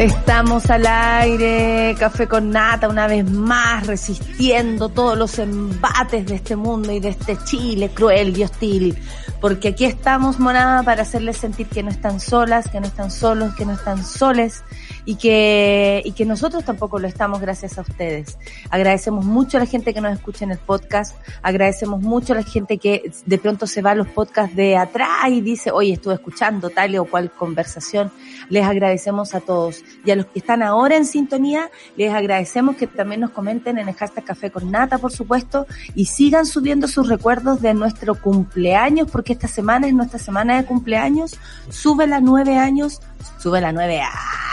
Estamos al aire, café con nata, una vez más, resistiendo todos los embates de este mundo y de este Chile cruel y hostil. Porque aquí estamos, monada, para hacerles sentir que no están solas, que no están solos, que no están soles y que, y que nosotros tampoco lo estamos gracias a ustedes. Agradecemos mucho a la gente que nos escucha en el podcast, agradecemos mucho a la gente que de pronto se va a los podcasts de atrás y dice, oye, estuve escuchando tal o cual conversación. Les agradecemos a todos. Y a los que están ahora en sintonía, les agradecemos que también nos comenten en el hashtag Café con Nata, por supuesto, y sigan subiendo sus recuerdos de nuestro cumpleaños, porque esta semana es nuestra semana de cumpleaños. Sube la nueve años, sube la nueve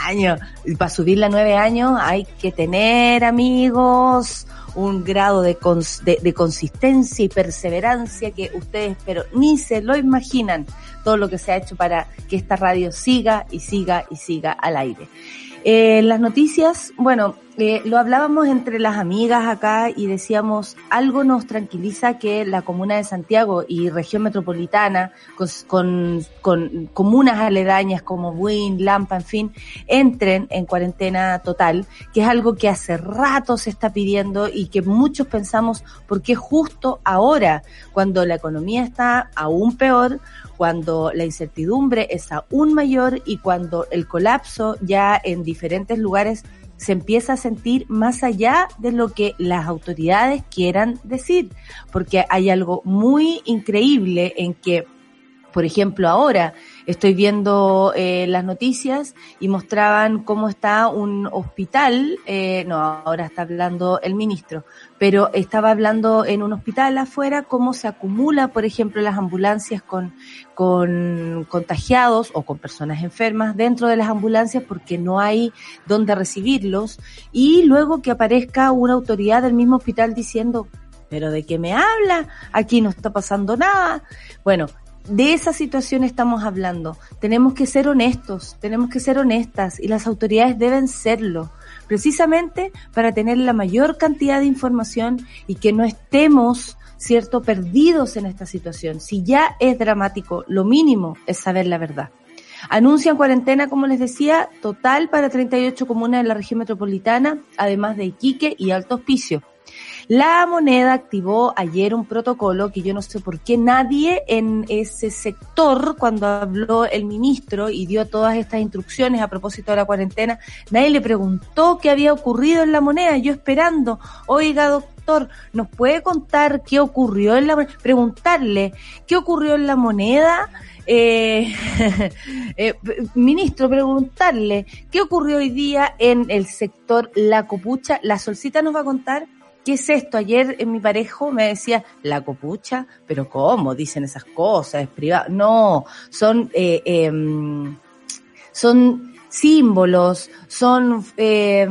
años. Y para subir la nueve años hay que tener, amigos, un grado de, de, de, consistencia y perseverancia que ustedes, pero ni se lo imaginan todo lo que se ha hecho para que esta radio siga y siga y siga al aire. Eh, las noticias, bueno, eh, lo hablábamos entre las amigas acá y decíamos, algo nos tranquiliza que la comuna de Santiago y región metropolitana, con, con, comunas aledañas como Buin, Lampa, en fin, entren en cuarentena total, que es algo que hace rato se está pidiendo y que muchos pensamos, ¿por qué justo ahora, cuando la economía está aún peor, cuando la incertidumbre es aún mayor y cuando el colapso ya en diferentes lugares se empieza a sentir más allá de lo que las autoridades quieran decir, porque hay algo muy increíble en que, por ejemplo, ahora estoy viendo eh, las noticias y mostraban cómo está un hospital, eh, no, ahora está hablando el ministro, pero estaba hablando en un hospital afuera cómo se acumula, por ejemplo, las ambulancias con, con contagiados o con personas enfermas dentro de las ambulancias porque no hay dónde recibirlos y luego que aparezca una autoridad del mismo hospital diciendo, pero ¿de qué me habla? Aquí no está pasando nada. Bueno, de esa situación estamos hablando. Tenemos que ser honestos, tenemos que ser honestas y las autoridades deben serlo, precisamente para tener la mayor cantidad de información y que no estemos, cierto, perdidos en esta situación. Si ya es dramático, lo mínimo es saber la verdad. Anuncian cuarentena, como les decía, total para 38 comunas de la región metropolitana, además de Iquique y Alto Hospicio. La moneda activó ayer un protocolo que yo no sé por qué nadie en ese sector, cuando habló el ministro y dio todas estas instrucciones a propósito de la cuarentena, nadie le preguntó qué había ocurrido en la moneda. Yo esperando, oiga doctor, ¿nos puede contar qué ocurrió en la moneda? Preguntarle qué ocurrió en la moneda. Eh, eh, ministro, preguntarle qué ocurrió hoy día en el sector La Copucha. La Solcita nos va a contar ¿qué es esto? Ayer en mi parejo me decía, la copucha, pero ¿cómo? Dicen esas cosas, es privado. No, son, eh, eh, son símbolos, son, eh,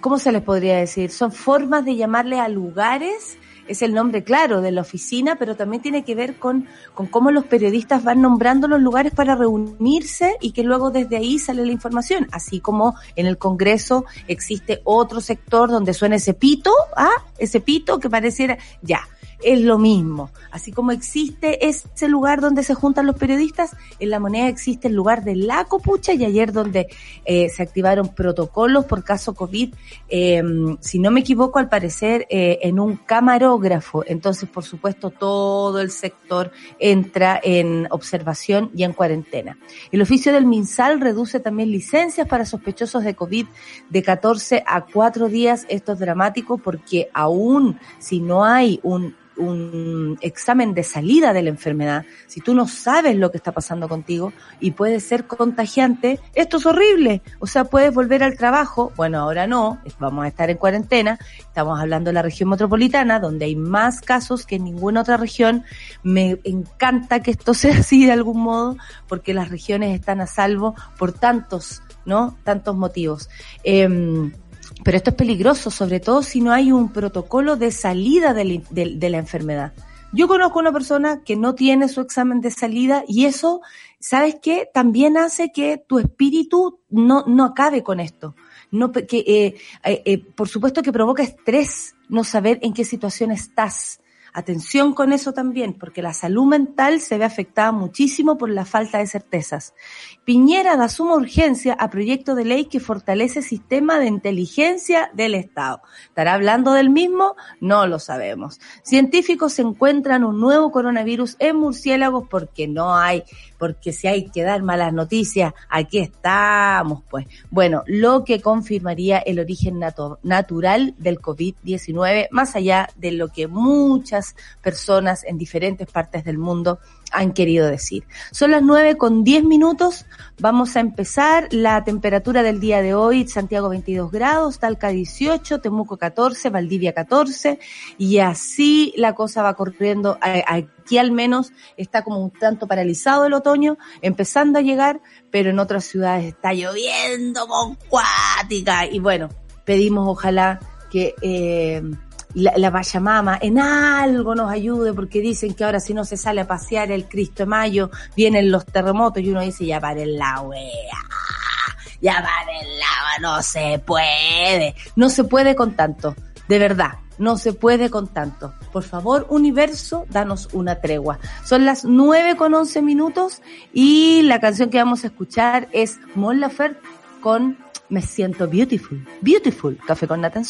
¿cómo se les podría decir? Son formas de llamarle a lugares es el nombre claro de la oficina, pero también tiene que ver con, con cómo los periodistas van nombrando los lugares para reunirse y que luego desde ahí sale la información. Así como en el Congreso existe otro sector donde suena ese pito, ¿ah? Ese pito que pareciera, ya, es lo mismo. Así como existe ese lugar donde se juntan los periodistas, en la moneda existe el lugar de la copucha y ayer donde eh, se activaron protocolos por caso COVID, eh, si no me equivoco, al parecer eh, en un camarógrafo. Entonces, por supuesto, todo el sector entra en observación y en cuarentena. El oficio del MinSal reduce también licencias para sospechosos de COVID de 14 a 4 días. Esto es dramático porque aún si no hay un un examen de salida de la enfermedad, si tú no sabes lo que está pasando contigo y puede ser contagiante, esto es horrible. O sea, puedes volver al trabajo, bueno, ahora no, vamos a estar en cuarentena, estamos hablando de la región metropolitana, donde hay más casos que en ninguna otra región. Me encanta que esto sea así de algún modo, porque las regiones están a salvo por tantos, ¿no? Tantos motivos. Eh, pero esto es peligroso, sobre todo si no hay un protocolo de salida de la, enfermedad. Yo conozco una persona que no tiene su examen de salida y eso, ¿sabes qué? También hace que tu espíritu no, no acabe con esto. No, que, eh, eh, eh, por supuesto que provoca estrés no saber en qué situación estás. Atención con eso también, porque la salud mental se ve afectada muchísimo por la falta de certezas. Piñera da suma urgencia a proyecto de ley que fortalece el sistema de inteligencia del Estado. ¿Estará hablando del mismo? No lo sabemos. Científicos encuentran un nuevo coronavirus en murciélagos porque no hay, porque si hay que dar malas noticias, aquí estamos, pues. Bueno, lo que confirmaría el origen natural del COVID-19, más allá de lo que muchas personas en diferentes partes del mundo han querido decir. Son las nueve con diez minutos. Vamos a empezar. La temperatura del día de hoy, Santiago 22 grados, Talca 18, Temuco 14, Valdivia 14. Y así la cosa va corriendo. Aquí al menos está como un tanto paralizado el otoño, empezando a llegar, pero en otras ciudades está lloviendo con cuática. Y bueno, pedimos ojalá que eh, la, la Pachamama en algo nos ayude, porque dicen que ahora si no se sale a pasear el Cristo de Mayo, vienen los terremotos y uno dice, ya paren la wea, ya paren la, no se puede, no se puede con tanto, de verdad. No se puede con tanto. Por favor, universo, danos una tregua. Son las nueve con once minutos y la canción que vamos a escuchar es Mon con Me siento beautiful. Beautiful. Café con haré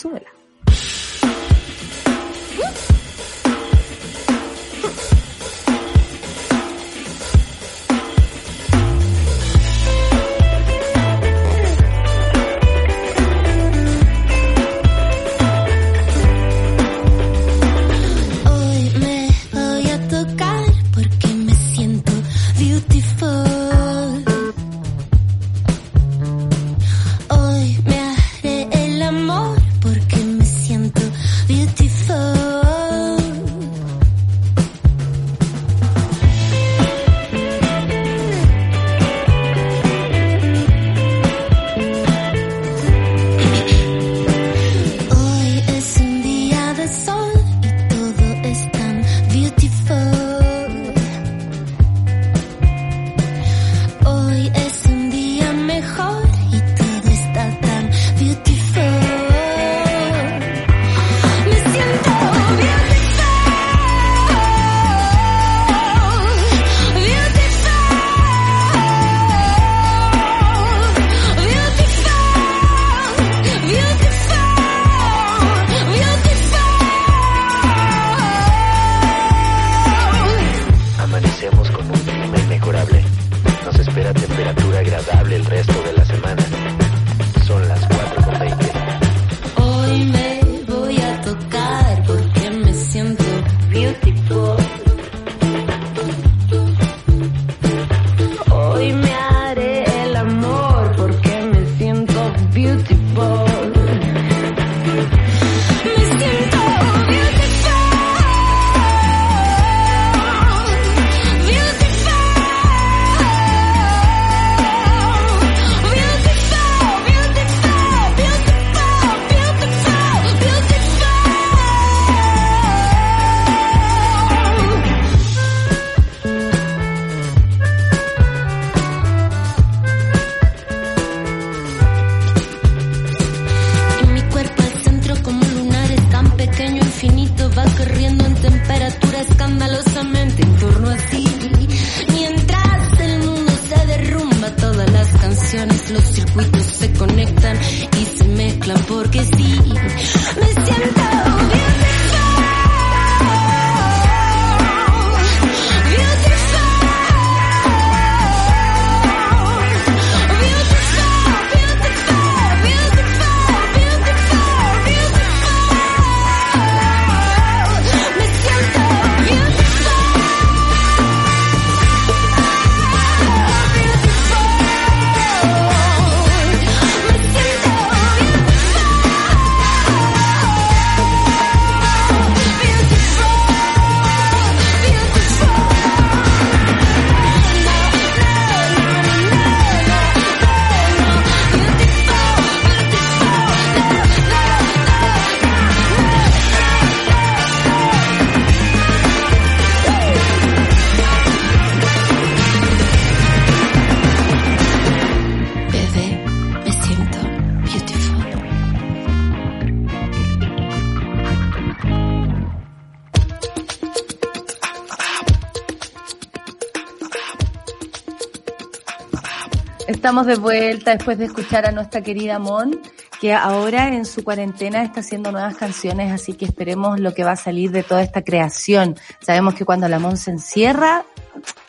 Estamos de vuelta después de escuchar a nuestra querida Mon, que ahora en su cuarentena está haciendo nuevas canciones, así que esperemos lo que va a salir de toda esta creación. Sabemos que cuando la Mon se encierra,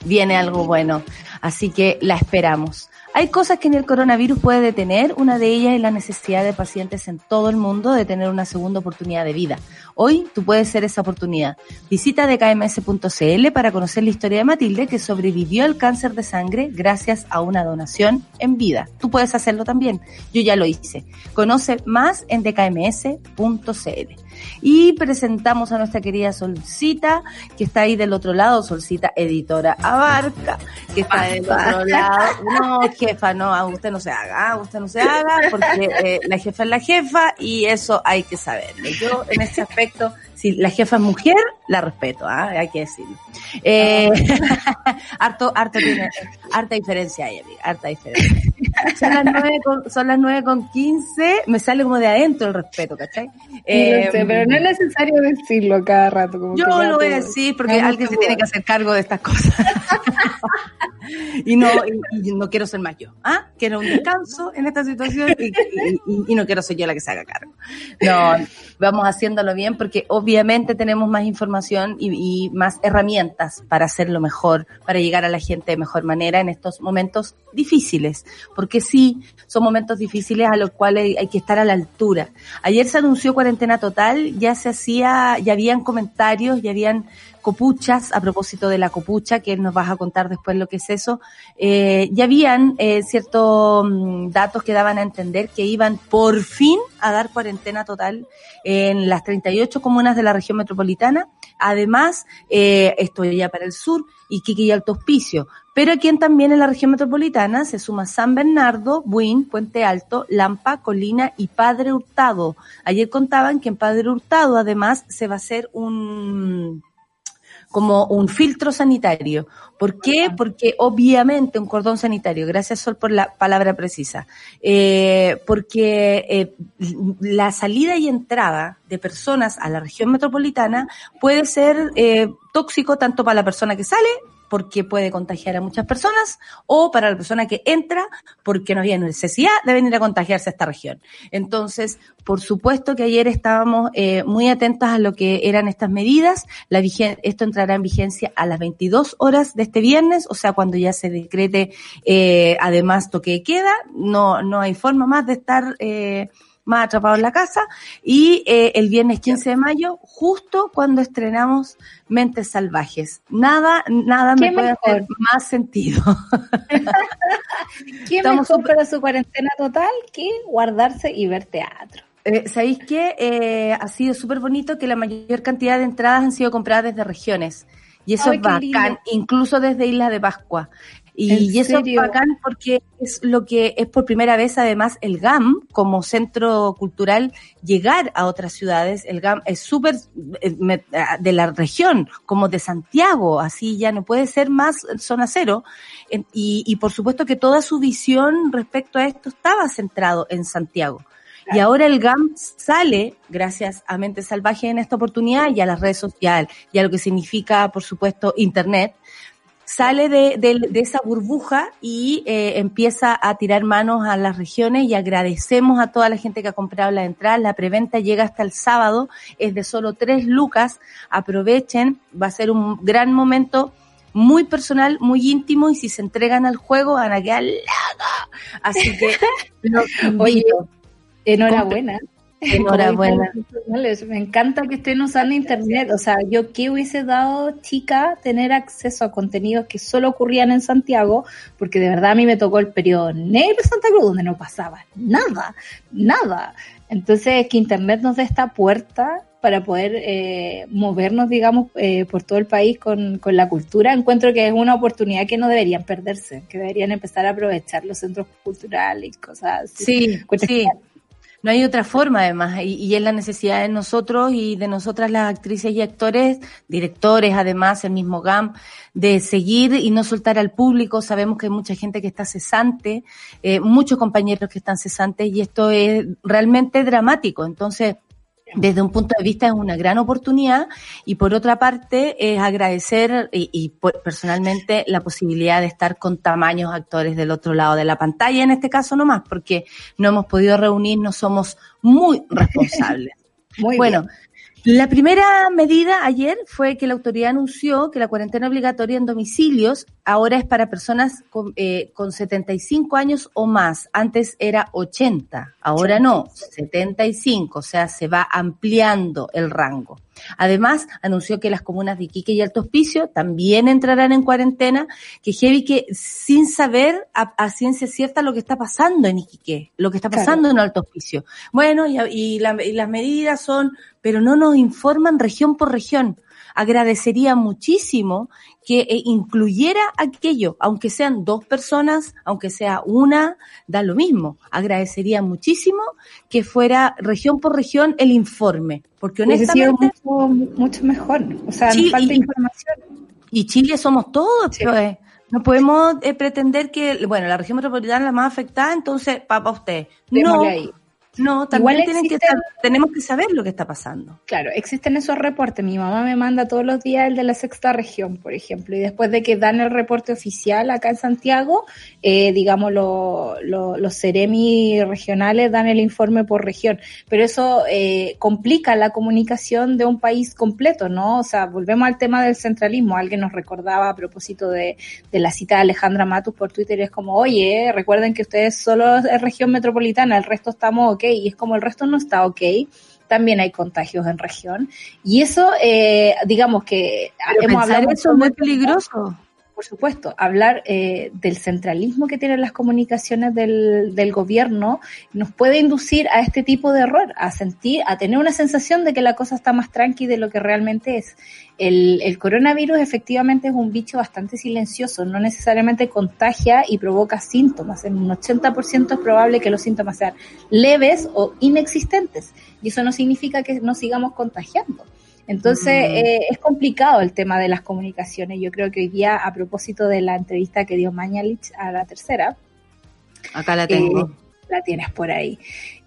viene algo bueno, así que la esperamos. Hay cosas que ni el coronavirus puede detener, una de ellas es la necesidad de pacientes en todo el mundo de tener una segunda oportunidad de vida. Hoy tú puedes ser esa oportunidad. Visita dkms.cl para conocer la historia de Matilde que sobrevivió al cáncer de sangre gracias a una donación en vida. Tú puedes hacerlo también. Yo ya lo hice. Conoce más en dkms.cl. Y presentamos a nuestra querida Solcita, que está ahí del otro lado, Solcita, editora Abarca, que está del otro lado. No, jefa, no, usted no se haga, usted no se haga, porque eh, la jefa es la jefa y eso hay que saberlo. Yo en este aspecto si la jefa es mujer, la respeto, ¿ah? hay que decirlo. Eh, harto, harto tiene, harta diferencia ahí, amiga, harta diferencia. Son las nueve con, son las nueve con quince, me sale como de adentro el respeto, ¿cachai? Eh, pero no es necesario decirlo cada rato. Como yo lo voy a decir porque alguien se tiene que hacer cargo de estas cosas. y no y, no quiero ser más yo, ¿ah? Quiero un descanso en esta situación y, y, no quiero ser yo la que se haga cargo. No, vamos haciéndolo bien porque obviamente tenemos más información y, más herramientas para hacerlo mejor, para llegar a la gente de mejor manera en estos momentos difíciles, porque sí, son momentos difíciles a los cuales hay que estar a la altura. Ayer se anunció cuarentena total, ya se hacía, ya habían comentarios, ya habían copuchas, a propósito de la copucha, que nos vas a contar después lo que es eso, eh, ya habían eh, ciertos mm, datos que daban a entender que iban por fin a dar cuarentena total en las 38 comunas de la región metropolitana. Además, eh, esto ya para el sur, Iquique y Alto Hospicio. Pero aquí también en la región metropolitana se suma San Bernardo, Buin, Puente Alto, Lampa, Colina y Padre Hurtado. Ayer contaban que en Padre Hurtado además se va a hacer un como un filtro sanitario. ¿Por qué? Porque obviamente un cordón sanitario, gracias Sol por la palabra precisa, eh, porque eh, la salida y entrada de personas a la región metropolitana puede ser eh, tóxico tanto para la persona que sale porque puede contagiar a muchas personas, o para la persona que entra porque no había necesidad de venir a contagiarse a esta región. Entonces, por supuesto que ayer estábamos eh, muy atentos a lo que eran estas medidas. La esto entrará en vigencia a las 22 horas de este viernes, o sea, cuando ya se decrete eh, además toque de queda. No, no hay forma más de estar eh, más atrapado en la casa. Y eh, el viernes 15 de mayo, justo cuando estrenamos Mentes Salvajes. Nada, nada me puede hacer más sentido. ¿Qué mejor para su cuarentena total que guardarse y ver teatro? Eh, ¿Sabéis qué? Eh, ha sido súper bonito que la mayor cantidad de entradas han sido compradas desde regiones. Y eso es bacán, incluso desde Isla de Pascua. Y, eso es bacán porque es lo que es por primera vez además el GAM como centro cultural llegar a otras ciudades. El GAM es súper eh, de la región, como de Santiago, así ya no puede ser más zona cero. Y, y por supuesto que toda su visión respecto a esto estaba centrado en Santiago. Y ahora el GAM sale, gracias a Mente Salvaje en esta oportunidad y a las redes sociales y a lo que significa, por supuesto, Internet, sale de, de, esa burbuja y eh, empieza a tirar manos a las regiones y agradecemos a toda la gente que ha comprado la entrada. La preventa llega hasta el sábado, es de solo tres lucas. Aprovechen, va a ser un gran momento muy personal, muy íntimo y si se entregan al juego van a quedar Así que Oye, enhorabuena. Enhorabuena. Me encanta que estén usando internet. O sea, yo qué hubiese dado, chica, tener acceso a contenidos que solo ocurrían en Santiago, porque de verdad a mí me tocó el periodo negro de Santa Cruz, donde no pasaba nada, nada. Entonces, que internet nos dé esta puerta para poder eh, movernos, digamos, eh, por todo el país con, con la cultura, encuentro que es una oportunidad que no deberían perderse, que deberían empezar a aprovechar los centros culturales y cosas así. Sí, sí. No hay otra forma, además, y, es la necesidad de nosotros y de nosotras las actrices y actores, directores, además, el mismo GAM, de seguir y no soltar al público. Sabemos que hay mucha gente que está cesante, eh, muchos compañeros que están cesantes, y esto es realmente dramático. Entonces, desde un punto de vista es una gran oportunidad y por otra parte es agradecer y, personalmente la posibilidad de estar con tamaños actores del otro lado de la pantalla, en este caso nomás, porque no hemos podido reunirnos, somos muy responsables. muy bueno, la primera medida ayer fue que la autoridad anunció que la cuarentena obligatoria en domicilios ahora es para personas con, eh, con 75 años o más. Antes era 80, ahora no, 75, o sea, se va ampliando el rango. Además, anunció que las comunas de Iquique y Alto Hospicio también entrarán en cuarentena, que heavy que sin saber a, ciencia cierta lo que está pasando en Iquique, lo que está pasando en Alto Hospicio. Bueno, y, y las medidas son, pero no nos informan región por región agradecería muchísimo que eh, incluyera aquello, aunque sean dos personas, aunque sea una, da lo mismo. Agradecería muchísimo que fuera región por región el informe, porque honestamente... Mucho, mucho, mejor, o sea, Chile, falta y, información. Y Chile somos todos, pues. No podemos eh, pretender que, bueno, la región metropolitana es la más afectada, entonces, papá, usted. no, no, también tenemos que saber lo que está pasando. Claro, existen esos reportes. Mi mamá me manda todos los días el de la sexta región, por ejemplo, y después de que dan el reporte oficial acá en Santiago, eh, digamos, los seremi regionales dan el informe por región. Pero eso eh, complica la comunicación de un país completo, ¿no? O sea, volvemos al tema del centralismo. Alguien nos recordaba a propósito de, de la cita de Alejandra Matus por Twitter, es como, oye, recuerden que ustedes solo es región metropolitana, el resto estamos ok y es como el resto no está ok, también hay contagios en región. Y eso, eh, digamos que hemos hablado... Eso es muy peligroso por supuesto, hablar eh, del centralismo que tienen las comunicaciones del, del, gobierno nos puede inducir a este tipo de error, a sentir, a tener una sensación de que la cosa está más tranqui de lo que realmente es. El, el coronavirus efectivamente es un bicho bastante silencioso, no necesariamente contagia y provoca síntomas. En un 80% es probable que los síntomas sean leves o inexistentes y eso no significa que no sigamos contagiando. Entonces, eh, es complicado el tema de las comunicaciones. Yo creo que hoy día, a propósito de la entrevista que dio Mañalich a la tercera, acá la tengo. Eh, la tienes por ahí.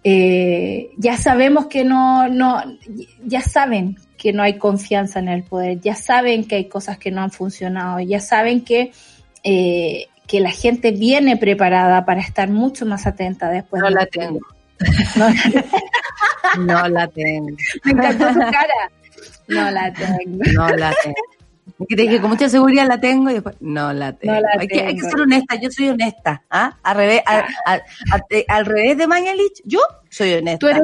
Eh, ya sabemos que no, no, ya saben que no hay confianza en el poder, ya saben que hay cosas que no han funcionado, ya saben que, que la gente viene preparada para estar mucho más atenta después. No la tengo. No, no la tengo. Me encantó su cara. No la tengo. No la tengo. Que te dije, con mucha seguridad la tengo y después, no la tengo. hay, Que, hay, que, ser honesta, yo soy honesta. ¿ah? Al, revés, al, revés de Mañalich, yo soy honesta. Tú eres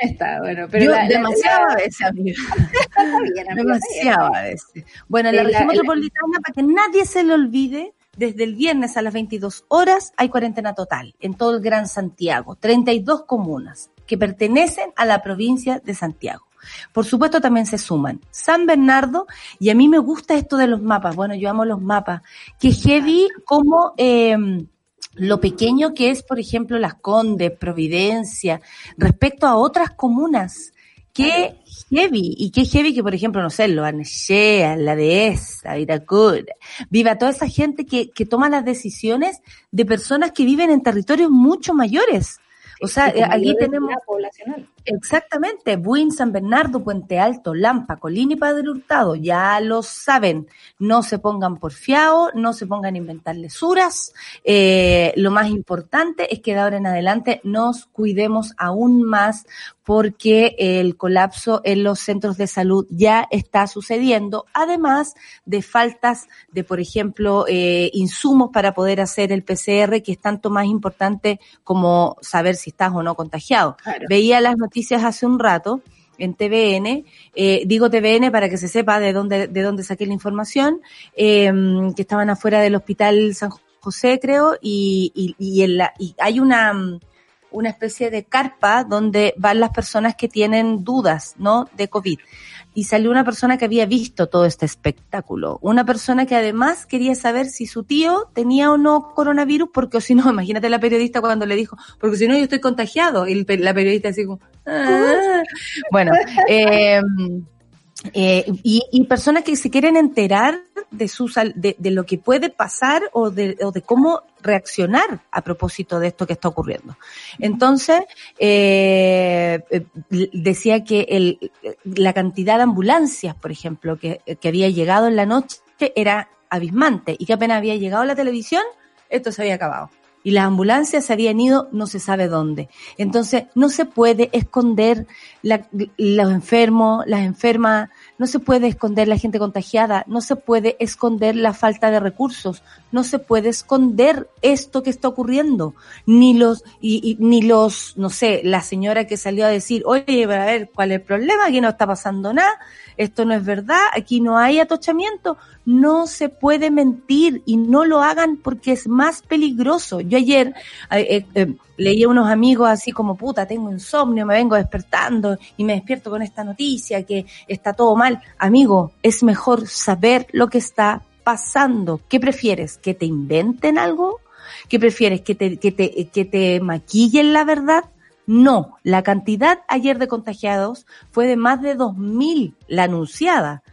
honesta, bueno, pero. Yo demasiado a veces, amigo. demasiado a veces. Bueno, en la, región metropolitana, para que nadie se le olvide, desde el viernes a las 22 horas hay cuarentena total en todo el Gran Santiago, 32 comunas que pertenecen a la provincia de Santiago. Por supuesto también se suman San Bernardo y a mí me gusta esto de los mapas. Bueno, yo amo los mapas. Que heavy como em, lo pequeño que es, por ejemplo, Las Condes, Providencia, respecto a otras comunas. Qué heavy, y qué heavy que, por ejemplo, no sé, lo Anechea, la Dehesa, Viracura, viva toda esa gente que, que toma las decisiones de personas que viven en territorios mucho mayores. O sea, aquí tenemos... Poblacional. Exactamente, Buin, San Bernardo, Puente Alto, Lampa, Colina y Padre Hurtado, ya lo saben, no se pongan por fiado, no se pongan a inventar lesuras, eh, lo más importante es que de ahora en adelante nos cuidemos aún más porque el colapso en los centros de salud ya está sucediendo, además de faltas de, por ejemplo, eh, insumos para poder hacer el PCR, que es tanto más importante como saber si estás o no contagiado. Veía las noticias noticias hace un rato en TVN, eh, digo TVN para que se sepa de dónde, de dónde saqué la información, eh, que estaban afuera del hospital San José, creo, y, y, y, en la, y hay una, una especie de carpa donde van las personas que tienen dudas, ¿no? De COVID y salió una persona que había visto todo este espectáculo. Una persona que además quería saber si su tío tenía o no coronavirus, porque si no, imagínate la periodista cuando le dijo, porque si no yo estoy contagiado. Y la periodista así como, ah". bueno, eh, eh, y, personas que se quieren enterar de, su, de, de lo que puede pasar o de, o de cómo reaccionar a propósito de esto que está ocurriendo. Entonces, eh, eh, decía que el, la cantidad de ambulancias, por ejemplo, que, que había llegado en la noche era abismante y que apenas había llegado la televisión, esto se había acabado y las ambulancias se habían ido no se sabe dónde. Entonces, no se puede esconder la, los enfermos, las enfermas, no se puede esconder la gente contagiada, no se puede esconder la falta de recursos, no se puede esconder esto que está ocurriendo, ni los, y, y, ni los, no sé, la señora que salió a decir, oye, a ver, ¿cuál es el problema? Aquí no está pasando nada, esto no es verdad, aquí no hay atochamiento, no se puede mentir y no lo hagan porque es más peligroso. Yo ayer eh, eh, leí a unos amigos así como, puta, tengo insomnio, me vengo despertando y me despierto con esta noticia que está todo mal. Amigo, es mejor saber lo que está pasando. ¿Qué prefieres? ¿Que te inventen algo? ¿Qué prefieres? ¿Que te, que te, que te maquillen la verdad? No, la cantidad ayer de contagiados fue de más de 2.000, la anunciada.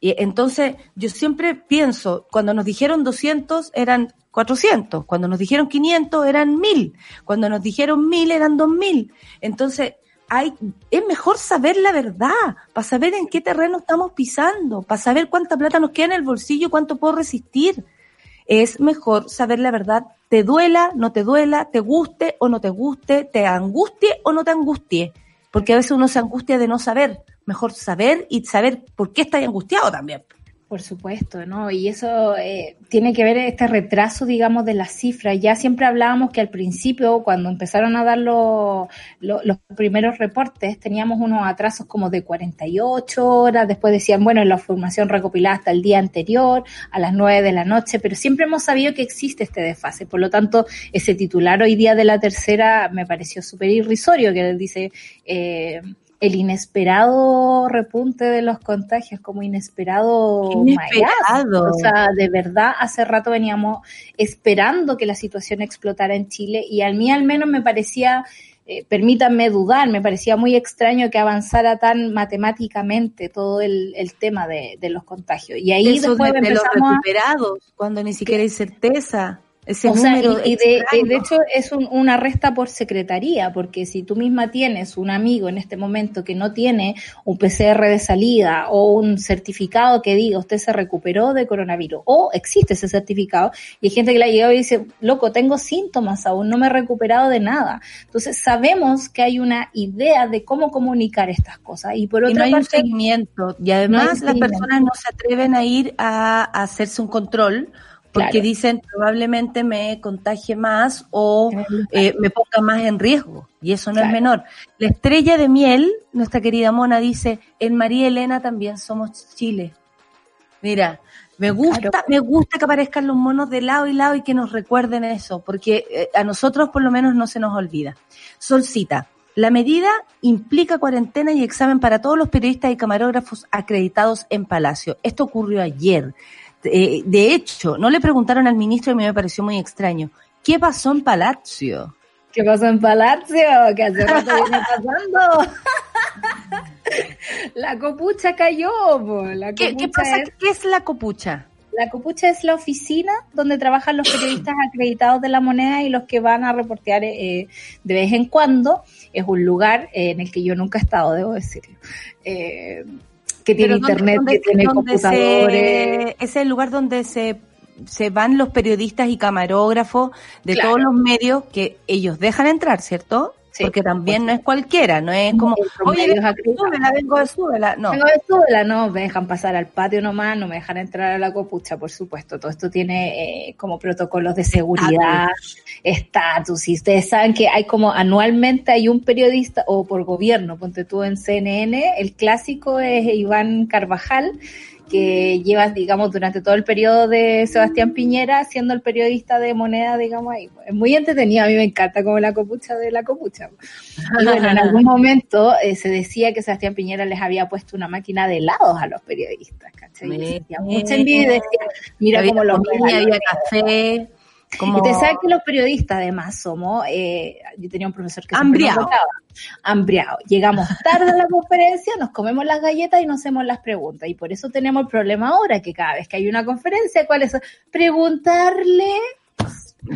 Y entonces, yo siempre pienso, cuando nos dijeron 200 eran 400, cuando nos dijeron 500 eran 1000, cuando nos dijeron 1000 eran 2000. Entonces, hay, es mejor saber la verdad, para saber en qué terreno estamos pisando, para saber cuánta plata nos queda en el bolsillo, cuánto puedo resistir. Es mejor saber la verdad, te duela, no te duela, te guste o no te guste, te angustie o no te angustie, porque a veces uno se angustia de no saber mejor saber y saber por qué estás angustiado también. Por supuesto, ¿no? Y eso eh, tiene que ver este retraso, digamos, de las cifras. Ya siempre hablábamos que al principio, cuando empezaron a dar los primeros reportes, teníamos unos atrasos como de 48 horas, después decían, bueno, la formación recopilada hasta el día anterior, a las 9 de la noche, pero siempre hemos sabido que existe este desfase. Por lo tanto, ese titular hoy día de la tercera me pareció súper irrisorio, que dice... Eh, el inesperado repunte de los contagios, como inesperado, inesperado. O sea, de verdad, hace rato veníamos esperando que la situación explotara en Chile y a mí al menos me parecía, eh, permítanme dudar, me parecía muy extraño que avanzara tan matemáticamente todo el, el tema de, de, los contagios. Y ahí Eso después de, empezamos los recuperados, cuando ni siquiera hay certeza. Ese o sea, y, y de, y de, hecho es un, una resta por secretaría, porque si tú misma tienes un amigo en este momento que no tiene un PCR de salida o un certificado que diga usted se recuperó de coronavirus, o existe ese certificado, y hay gente que le ha llegado y dice, loco, tengo síntomas aún, no me he recuperado de nada. Entonces sabemos que hay una idea de cómo comunicar estas cosas. Y por otra y no hay parte, un seguimiento. Y además no las personas no se atreven a ir a, a hacerse un control porque claro. dicen probablemente me contagie más o eh, me ponga más en riesgo. Y eso no claro. es menor. La estrella de miel, nuestra querida Mona, dice, en María Elena también somos Chile. Mira, me gusta, claro. me gusta que aparezcan los monos de lado y lado y que nos recuerden eso, porque eh, a nosotros por lo menos no se nos olvida. Solcita, la medida implica cuarentena y examen para todos los periodistas y camarógrafos acreditados en Palacio. Esto ocurrió ayer. Eh, de hecho, no le preguntaron al ministro y me pareció muy extraño. ¿Qué pasó en Palacio? ¿Qué pasó en Palacio? ¿Qué hace rato viene pasando? la copucha cayó. La copucha ¿Qué, ¿Qué, pasa? Es... ¿Qué es la copucha? La copucha es la oficina donde trabajan los periodistas acreditados de la moneda y los que van a reportear eh, de vez en cuando. Es un lugar eh, en el que yo nunca he estado, debo decirlo. Eh, que tiene internet, ¿dónde, que tiene computadores. Se, es el lugar donde se, se van los periodistas y camarógrafos de claro. todos los medios que ellos dejan entrar, ¿cierto? Sí, porque también no es cualquiera, no es como, oye, súbela, vengo de súbela, no. Vengo de súbela, no, me dejan pasar al patio nomás, no me dejan entrar a la copucha, por supuesto. Todo esto tiene eh, como protocolos de seguridad, estatus, y ustedes saben que hay como anualmente hay un periodista, o por gobierno, ponte tú en CNN, el clásico es Iván Carvajal, que lleva, digamos, durante todo el periodo de Sebastián Piñera siendo el periodista de moneda, digamos, ahí. Es muy entretenido, a mí me encanta como la copucha de la copucha. Y bueno, en algún momento eh, se decía que Sebastián Piñera les había puesto una máquina de helados a los periodistas, ¿cachai? Y decía, mucha envidia y decía, mira cómo los comida, había café. Como... Y te sabes que los periodistas además somos, eh, yo tenía un profesor que hambriado. Hambriado. Llegamos tarde a la conferencia, nos comemos las galletas y nos hacemos las preguntas. Y por eso tenemos el problema ahora, que cada vez que hay una conferencia, ¿cuál es? Preguntarle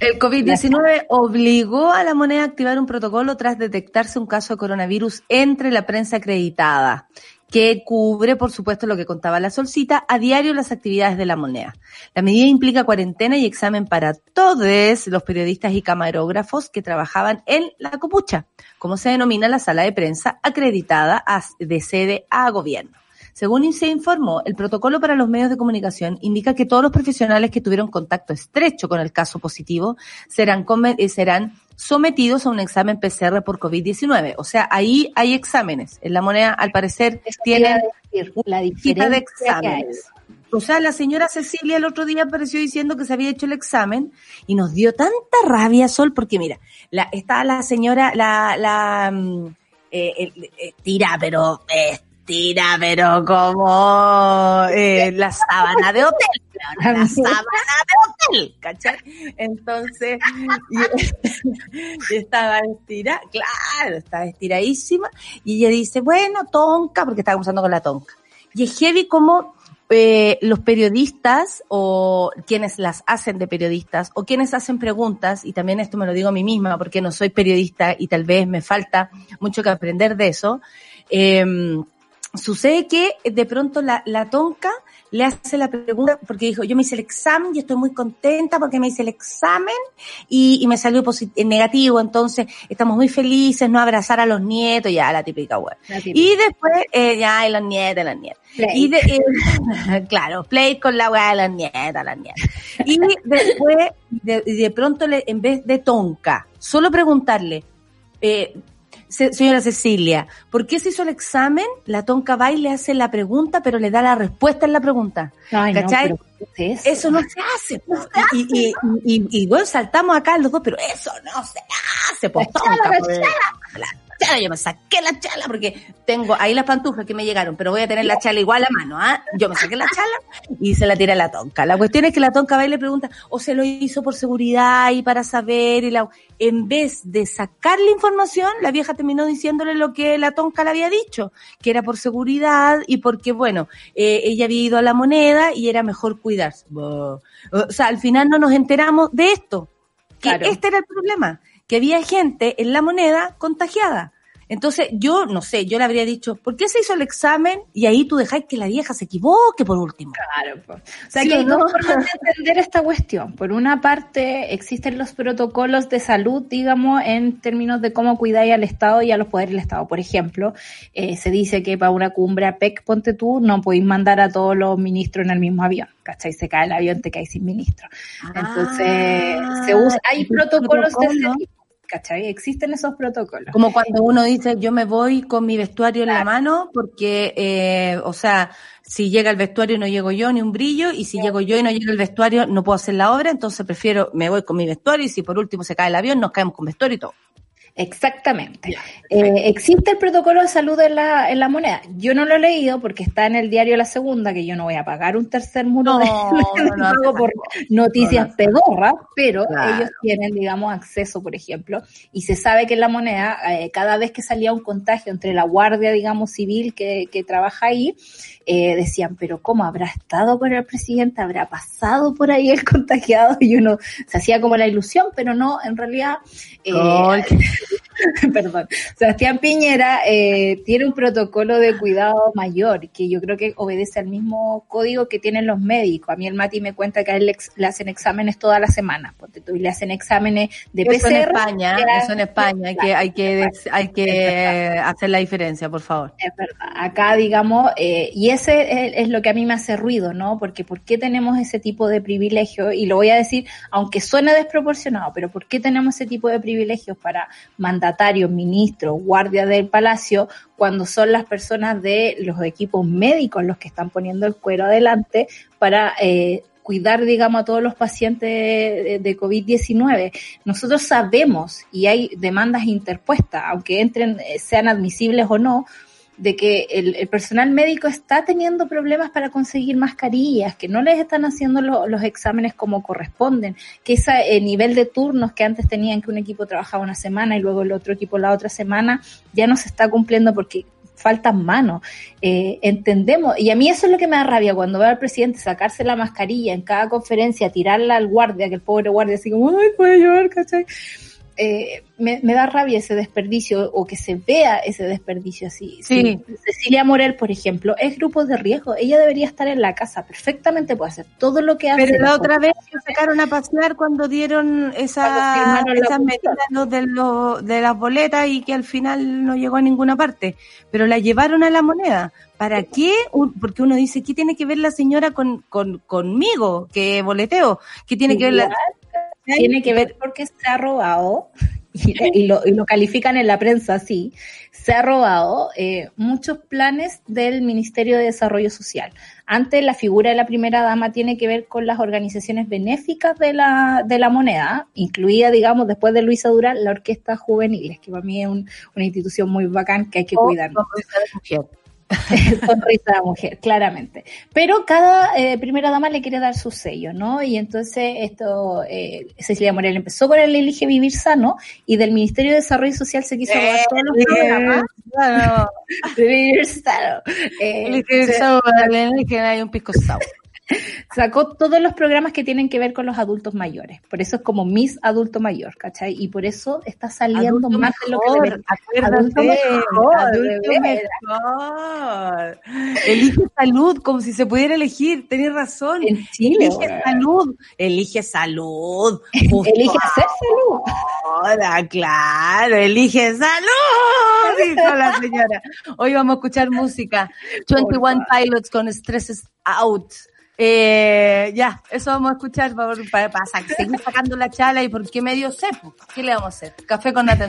el COVID-19 obligó a la moneda a activar un protocolo tras detectarse un caso de coronavirus entre la prensa acreditada, que cubre, por supuesto, lo que contaba la solcita, a diario las actividades de la moneda. La medida implica cuarentena y examen para todos los periodistas y camarógrafos que trabajaban en la copucha, como se denomina la sala de prensa acreditada de sede a gobierno. Según se informó, el protocolo para los medios de comunicación indica que todos los profesionales que tuvieron contacto estrecho con el caso positivo serán, eh, serán sometidos a un examen PCR por COVID-19. O sea, ahí hay exámenes. En la moneda, al parecer, tienen la diferencia de exámenes. O sea, la señora Cecilia el otro día apareció diciendo que se había hecho el examen y nos dio tanta rabia, Sol, porque mira, la, está la señora, la, la, mm, eh, eh, tira, pero mentira, pero como eh, la sábana de hotel, la sábana de hotel, ¿cachai? Entonces, y, estaba estirada, claro, estaba estiradísima, y ella dice, bueno, tonca, porque estaba usando con la tonca. Y es heavy como eh, los periodistas o quienes las hacen de periodistas o quienes hacen preguntas, y también esto me lo digo a mí misma porque no soy periodista y tal vez me falta mucho que aprender de eso, eh, Sucede que de pronto la, la tonca le hace la pregunta, porque dijo, yo me hice el examen y estoy muy contenta porque me hice el examen y, y me salió negativo, entonces estamos muy felices, no abrazar a los nietos, ya la típica web. Y después, eh, ya, y los nietos, los nietos. Y de, eh, claro, play con la weá de los nietos, las nietas. Y después, de, de pronto, le, en vez de tonca, solo preguntarle, eh, señora Cecilia, ¿por qué se hizo el examen? La tonca va y le hace la pregunta, pero le da la respuesta en la pregunta. ¿Cachai? eso? no se hace. y, y, y, bueno, saltamos acá los dos, pero eso no se hace, pues tonca. Chala, yo me saqué la chala porque tengo ahí las pantuflas que me llegaron, pero voy a tener la chala igual a mano, ¿ah? Yo me saqué la chala y se la tiré a la tonca. La cuestión es que la tonca va y le pregunta, o se lo hizo por seguridad y para saber, y la, en vez de sacar la información, la vieja terminó diciéndole lo que la tonca le había dicho, que era por seguridad y porque, bueno, eh, ella había ido a la moneda y era mejor cuidarse. O sea, al final no nos enteramos de esto. Que este era el problema que había gente en la moneda contagiada. Entonces, yo no sé, yo le habría dicho, ¿por qué se hizo el examen? Y ahí tú dejáis que la vieja se equivoque por último. Claro, pues. O sea, que hay dos formas de entender esta cuestión. Por una parte, existen los protocolos de salud, digamos, en términos de cómo cuidáis al Estado y a los poderes del Estado. Por ejemplo, eh, se dice que para una cumbre a PEC, ponte tú, no podéis mandar a todos los ministros en el mismo avión. ¿Cachai? Se cae el avión, te caes sin ministro. Entonces, se usa, hay protocolos de ese tipo ¿cachai? Existen esos protocolos. Como cuando uno dice, yo me voy con mi vestuario en la mano porque, eh, o sea, si llega el vestuario no llego yo ni un brillo y si llego yo y no llega el vestuario no puedo hacer la obra, entonces prefiero, me voy con mi vestuario y si por último se cae el avión nos caemos con vestuario y todo. Exactamente. Eh, existe el protocolo de salud en la, en la moneda. Yo no lo he leído porque está en el diario La Segunda, que yo no voy a pagar un tercer muro de, por noticias pedorras, pero ellos tienen, digamos, acceso, por ejemplo, y se sabe que en la moneda, eh, cada vez que salía un contagio entre la guardia, digamos, civil que, que trabaja ahí, eh, decían, pero ¿cómo habrá estado con el presidente? ¿Habrá pasado por ahí el contagiado? Y uno se hacía como la ilusión, pero no, en realidad... Eh, perdón, Sebastián Piñera eh, tiene un protocolo de cuidado mayor que yo creo que obedece al mismo código que tienen los médicos. A mí el Mati me cuenta que a él le, hacen exámenes toda la semana, porque tú le hacen exámenes de eso En España, eso en España, hay que, hay que, hay que hacer la diferencia, por favor. Es verdad. Acá, digamos, eh, y ese es, lo que a mí me hace ruido, ¿no? Porque ¿por qué tenemos ese tipo de privilegio? Y lo voy a decir, aunque suene desproporcionado, pero ¿por qué tenemos ese tipo de privilegios para mandatarios, ministros, guardias del palacio, cuando son las personas de los equipos médicos los que están poniendo el cuero adelante para eh, cuidar, digamos, a todos los pacientes de, de COVID-19. Nosotros sabemos y hay demandas interpuestas, aunque entren, eh, sean admisibles o no, de que el, personal médico está teniendo problemas para conseguir mascarillas, que no les están haciendo los exámenes como corresponden, que ese nivel de turnos que antes tenían que un equipo trabajaba una semana y luego el otro equipo la otra semana, ya no se está cumpliendo porque faltan manos. Eh, entendemos, y a mí eso es lo que me da rabia cuando veo al presidente sacarse la mascarilla en cada conferencia, tirarla al guardia, que el pobre guardia así como, ay, puede llorar, ¿cachai? Eh, me, da rabia ese desperdicio o que se vea ese desperdicio así. Sí. Cecilia Morel, por ejemplo, es grupo de riesgo. Ella debería estar en la casa, perfectamente puede hacer todo lo que hace. Pero la otra vez se sacaron a pasear cuando dieron esa, esas medidas de, de las boletas y que al final no llegó a ninguna parte. Pero la llevaron a la moneda. ¿Para qué? Porque uno dice, ¿qué tiene que ver la señora con, con conmigo? que boleteo? ¿Qué tiene que ver la tiene que ver porque se ha robado, y, lo, y lo, califican en la prensa así, se ha robado eh, muchos planes del Ministerio de Desarrollo Social. Antes la figura de la primera dama tiene que ver con las organizaciones benéficas de la, de la moneda, incluida, digamos, después de Luisa Dural, la Orquesta Juveniles, que para mí es una institución muy bacán que hay que oh, cuidar. sonrisa de mujer, claramente. Pero cada eh, primera dama le quiere dar su sello, ¿no? Y entonces esto, eh, Cecilia Morel empezó con el Elige Vivir Sano y del Ministerio de Desarrollo Social se quiso robar todos los programas. Vivir Sano. Eh, Elige Sano, que hay un pisco sour sacó todos los programas que tienen que ver con los adultos mayores. Por eso es como Miss Adulto Mayor, ¿cachai? Y por eso está saliendo más de lo que debería. Adulto mejor, adulto mejor. Elige salud, como si se pudiera elegir. Tenés razón. En Chile. Elige salud. Elige salud. Elige hacer salud. Hola, claro. Elige salud, dijo la señora. Hoy vamos a escuchar música. 21 Pilots con Stresses Out. Eh, ya, eso vamos a escuchar para, para, seguir sacando la chala y por qué medio sepo. ¿Qué le vamos a hacer? Café con nata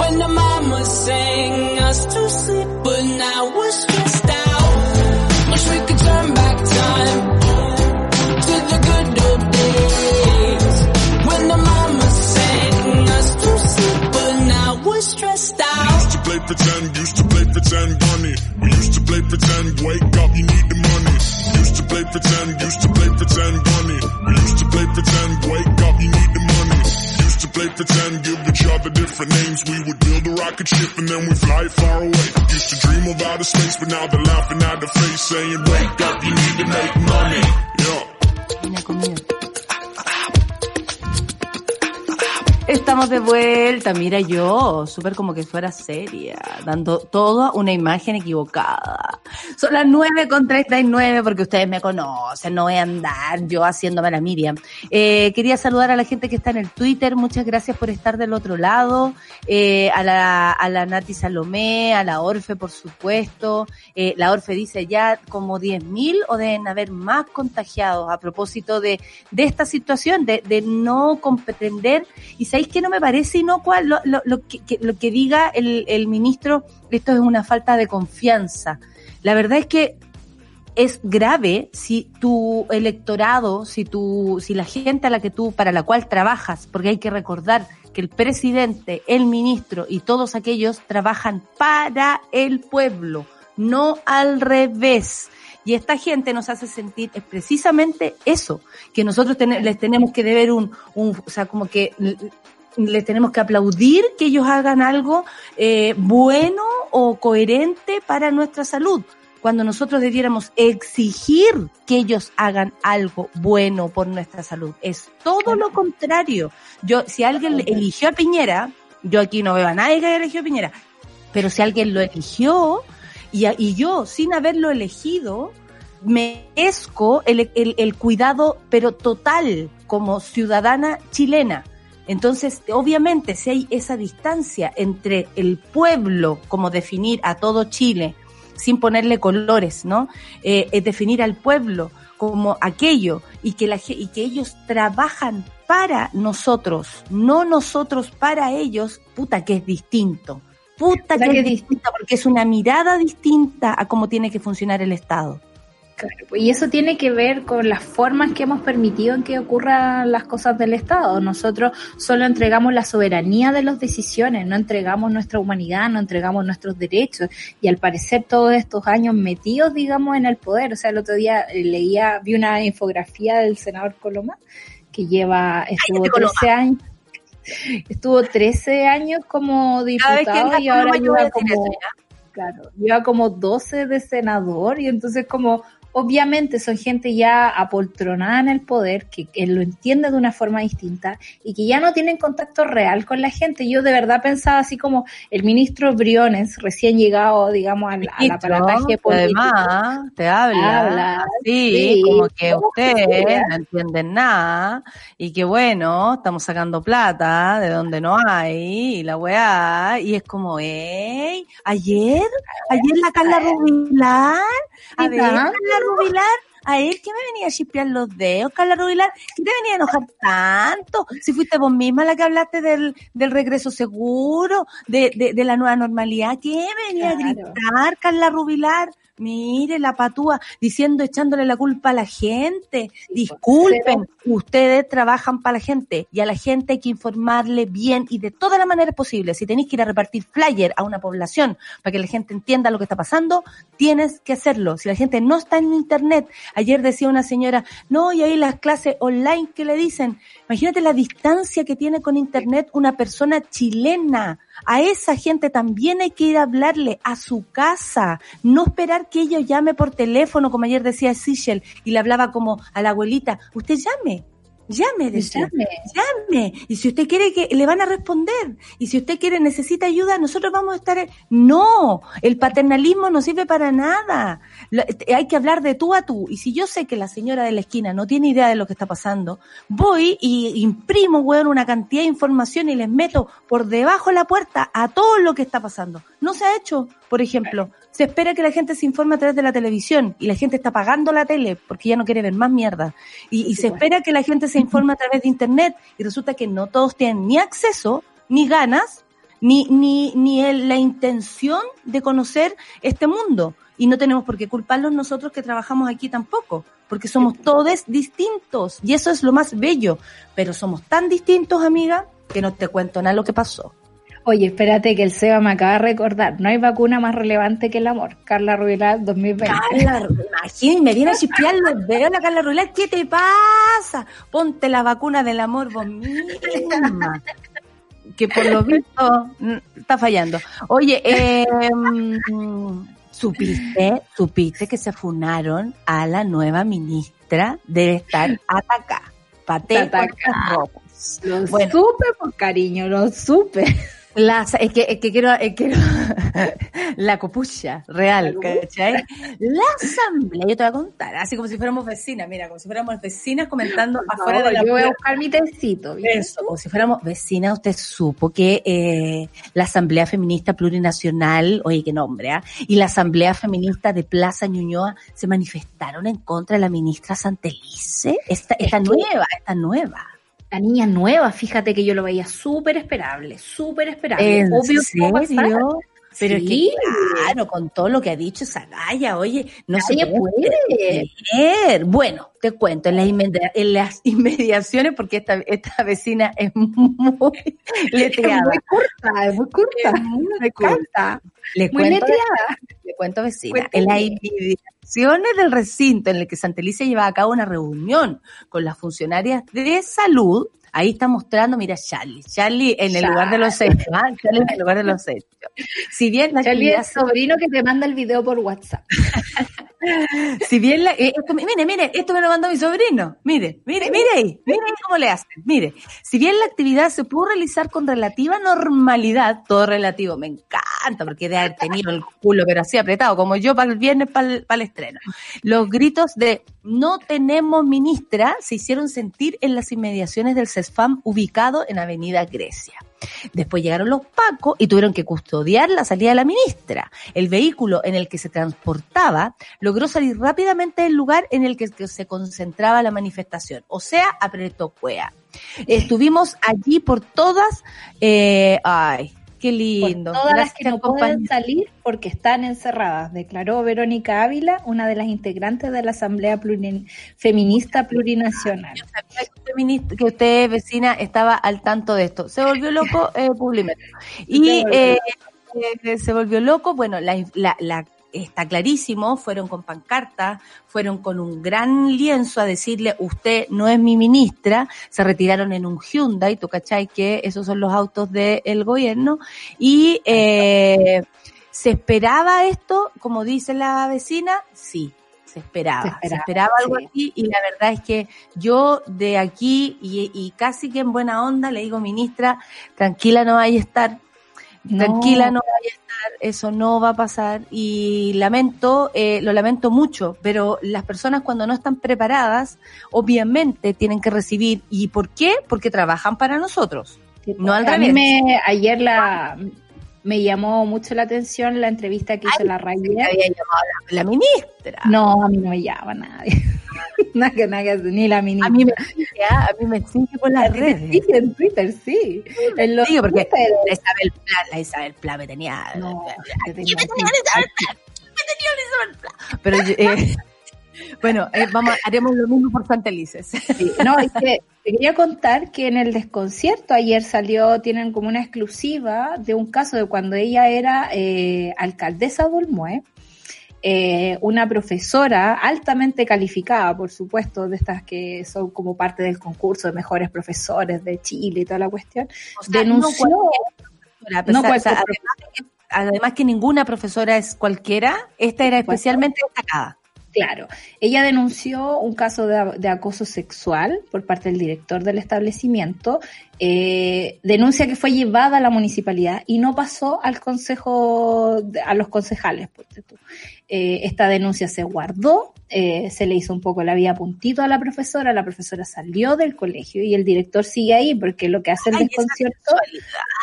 when the mama sang us to sleep, but now we're stressed out. Wish we could turn back time. to the good old days. When the momma sang us to sleep, but now we're stressed out. We used to play pretend, used to play pretend, bunny. We used to play pretend, wake up, you need the money. Used to play pretend, used to play pretend, bunny. We used to play pretend, wake up, you need the give each other different names. We would build a rocket ship and then we'd fly far away. Used to dream of outer space, but now they're laughing at the face, saying, Wake up, you need to make money. Yeah. Estamos de vuelta, mira yo, súper como que fuera seria, dando toda una imagen equivocada. Son las 9 con 39 porque ustedes me conocen, no voy a andar yo haciéndome la Miriam. Eh, quería saludar a la gente que está en el Twitter, muchas gracias por estar del otro lado, eh, a, la, a la Nati Salomé, a la Orfe por supuesto, eh, la Orfe dice ya como 10.000 o deben haber más contagiados a propósito de, de esta situación, de, de no comprender y sabéis que no me parece inocua lo, lo, que, diga el, ministro, esto es una falta de confianza. La verdad es que es grave si tu electorado, si tu, si la gente a la que tú, para la cual trabajas, porque hay que recordar que el presidente, el ministro y todos aquellos trabajan para el pueblo, no al revés. Y esta gente nos hace sentir es precisamente eso, que nosotros les tenemos que deber un, un, o sea, como que l- les tenemos que aplaudir que ellos hagan algo eh, bueno o coherente para nuestra salud cuando nosotros debiéramos exigir que ellos hagan algo bueno por nuestra salud. Es todo lo contrario. Yo, si alguien eligió a Piñera, yo aquí no veo a nadie que haya elegido a Piñera, pero si alguien lo eligió y, y yo, sin haberlo elegido, merezco el, el, el cuidado, pero total, como ciudadana chilena. Entonces, obviamente, si hay esa distancia entre el pueblo, como definir a todo Chile, sin ponerle colores, ¿no? Eh, es definir al pueblo como aquello y que, la, y que ellos trabajan para nosotros, no nosotros para ellos, puta que es distinto. Puta que, que es distinta porque es una mirada distinta a cómo tiene que funcionar el Estado. Claro, y eso tiene que ver con las formas que hemos permitido en que ocurran las cosas del Estado. Nosotros solo entregamos la soberanía de las decisiones, no entregamos nuestra humanidad, no entregamos nuestros derechos. Y al parecer todos estos años metidos, digamos, en el poder. O sea, el otro día eh, leía, vi una infografía del senador Coloma que lleva, estuvo Cállate, Coloma. 13 años. Estuvo 13 años como diputado y ahora lleva como. Claro, lleva como 12 de senador y entonces como obviamente son gente ya apoltronada en el poder, que, que lo entiende de una forma distinta y que ya no tienen contacto real con la gente. Yo de verdad pensaba así como el ministro Briones, recién llegado, digamos, al, aparataje político. además te habla, Habla, sí, como que ustedes no entienden nada y que bueno, estamos sacando plata de donde no hay y la weá, y es como, ey, ayer, ayer la Carla Rubilar, a ver. Carla Rubilar, a él que me venía a chispear los dedos, Carla Rubilar, ¿qué te venía a enojar tanto? Si fuiste vos misma la que hablaste del, del regreso seguro, de, de, de la nueva normalidad, ¿qué me venía a gritar, Carla Rubilar? Mire la patúa diciendo, echándole la culpa a la gente. Disculpen, ustedes trabajan para la gente y a la gente hay que informarle bien y de todas las maneras posibles. Si tenéis que ir a repartir flyer a una población para que la gente entienda lo que está pasando, tienes que hacerlo. Si la gente no está en internet, ayer decía una señora, no, y ahí las clases online que le dicen, imagínate la distancia que tiene con internet una persona chilena. A esa gente también hay que ir a hablarle a su casa, no esperar que ella llame por teléfono, como ayer decía Sichel, y le hablaba como a la abuelita, usted llame, llame, decía Llame. llame. Y si usted quiere que le van a responder. Y si usted quiere, necesita ayuda, nosotros vamos a estar. No, el paternalismo no sirve para nada. Te- hay que hablar de tú a tú. Y si yo sé que la señora de la esquina no tiene idea de lo que está pasando, voy y imprimo, weón, una cantidad de información y les meto por debajo de la puerta a todo lo que está pasando. No se ha hecho, por ejemplo. Se espera que la gente se informe a través de la televisión y la gente está pagando la tele porque ya no quiere ver más mierda. Y, y se espera que la gente se informe a través de internet y resulta que no todos tienen ni acceso, ni ganas, ni, ni, ni el- la intención de conocer este mundo. Y no tenemos por qué culparlos nosotros que trabajamos aquí tampoco, porque somos todos distintos y eso es lo más bello. Pero somos tan distintos, amiga, que no te cuento nada lo que pasó. Oye, espérate que el Seba me acaba de recordar, no hay vacuna más relevante que el amor. Carla Rubilar 2020. Carla, imagínate, me viene a chispear los dedos la Carla Rubilar. ¿Qué te pasa? Ponte la vacuna del amor vos misma. que por lo visto mm, está fallando. Oye, eh, ¿supiste, supiste que se funaron a la nueva ministra? Debe estar atacada. Paté Atacada. ropas. Lo Bueno. supe por cariño, lo supe. Las, es que, es que quiero, es que quiero la copucha real, ¿cachai? La asamblea, yo te voy a contar, así como si fuéramos vecinas, mira, como si fuéramos vecinas comentando afuera de la yo voy a buscar mi tecito. ¿viste? Eso, como si fuéramos vecinas, usted supo que eh, la Asamblea Feminista Plurinacional, oye, qué nombre, ¿ah? Y la Asamblea Feminista de Plaza Ñuñoa se manifestaron en contra de la ministra Santelice. Esta, esta nueva, esta nueva. La niña nueva, fíjate que yo lo veía súper esperable, súper esperable. ¿En Obvio que? Pero Sí. es que, claro, con todo lo que ha dicho esa galla, oye, no se Nadie puede puede. Bueno, te cuento, en las, inmedi- en las inmediaciones, porque esta, esta vecina es muy Es letreada. muy corta, es muy corta. Es muy Me corta. Le Muy cuento, letreada. le cuento vecina, Cuéntame. en las inmediaciones del recinto en el que Santelice lleva a cabo una reunión con las funcionarias de salud, ahí está mostrando, mira, Charlie, Charlie en el lugar de los hechos, ¿ah? Charlie en el lugar de los hechos. Si bien la Charlie es sobrino que te manda el video por WhatsApp. Si bien la, eh, esto, mire, mire, esto me lo mandó mi sobrino. Mire, mire, mire ahí, mire ahí cómo le hacen. Mire, si bien la actividad se pudo realizar con relativa normalidad, todo relativo, me encanta porque de haber tenido el culo, pero así apretado, como yo para el viernes, para el, para el estreno. Los gritos de no tenemos ministra se hicieron sentir en las inmediaciones del CESFAM ubicado en Avenida Grecia. Después llegaron los pacos y tuvieron que custodiar la salida de la ministra. El vehículo en el que se transportaba logró salir rápidamente del lugar en el que se concentraba la manifestación. O sea, apretó cuea. Estuvimos allí por todas, eh, ay, qué Por lindo. todas las que no pueden salir porque están encerradas, declaró Verónica Ávila, una de las integrantes de la Asamblea Plurin- Feminista Plurinacional. Yo sabía que usted, ministra- que usted, vecina, estaba al tanto de esto. Se volvió loco eh, Publimetro. Y Se volvió eh, eh, se volvió loco. Bueno, la, la, la- está clarísimo, fueron con pancarta, fueron con un gran lienzo a decirle, usted no es mi ministra, se retiraron en un Hyundai, tú cachai que esos son los autos del gobierno, y eh, ¿se esperaba esto, como dice la vecina? Sí, se esperaba, Se se esperaba, algo sí. así, y la verdad es que yo de aquí, y, y casi que en buena onda, le digo, ministra, tranquila no vaya a estar, tranquila no vaya a estar, eso no va a pasar y lamento, eh, lo lamento mucho, pero las personas cuando no están preparadas, obviamente tienen que recibir. ¿Y por qué? Porque trabajan para nosotros. No al a mí revés. me, ayer la, me llamó mucho la atención la entrevista que hizo la había llamado la, la ministra. No, a mí no me llama nadie. nada que nada que hacer, ni la ministra. A mí me sigue, ¿ah? a mí me sigue por las redes. sigue en Twitter, sí. En los porque Twitter. la Isabel Pla, la Isabel Pla me tenía. No, me tenía la Isabel Pla, me tenía la Isabel Pla. Pero yo, eh, bueno, eh, vamos, haremos lo mismo por Santelices. Sí, No, es que te quería contar que en el desconcierto ayer salió, tienen como una exclusiva de un caso de cuando ella era eh, alcaldesa de Olmué, eh, una profesora altamente calificada, por supuesto, de estas que son como parte del concurso de mejores profesores de Chile y toda la cuestión, O sea, denunció, no cualquier profesora, a No o sea, además, que, además que ninguna profesora es cualquiera, esta era especialmente destacada. Claro, ella denunció un caso de, de acoso sexual por parte del director del establecimiento, eh, denuncia que fue llevada a la municipalidad y no pasó al consejo, a los concejales. Eh, esta denuncia se guardó, eh, se le hizo un poco la vía puntito a la profesora, la profesora salió del colegio y el director sigue ahí porque lo que hace el Ay, desconcierto,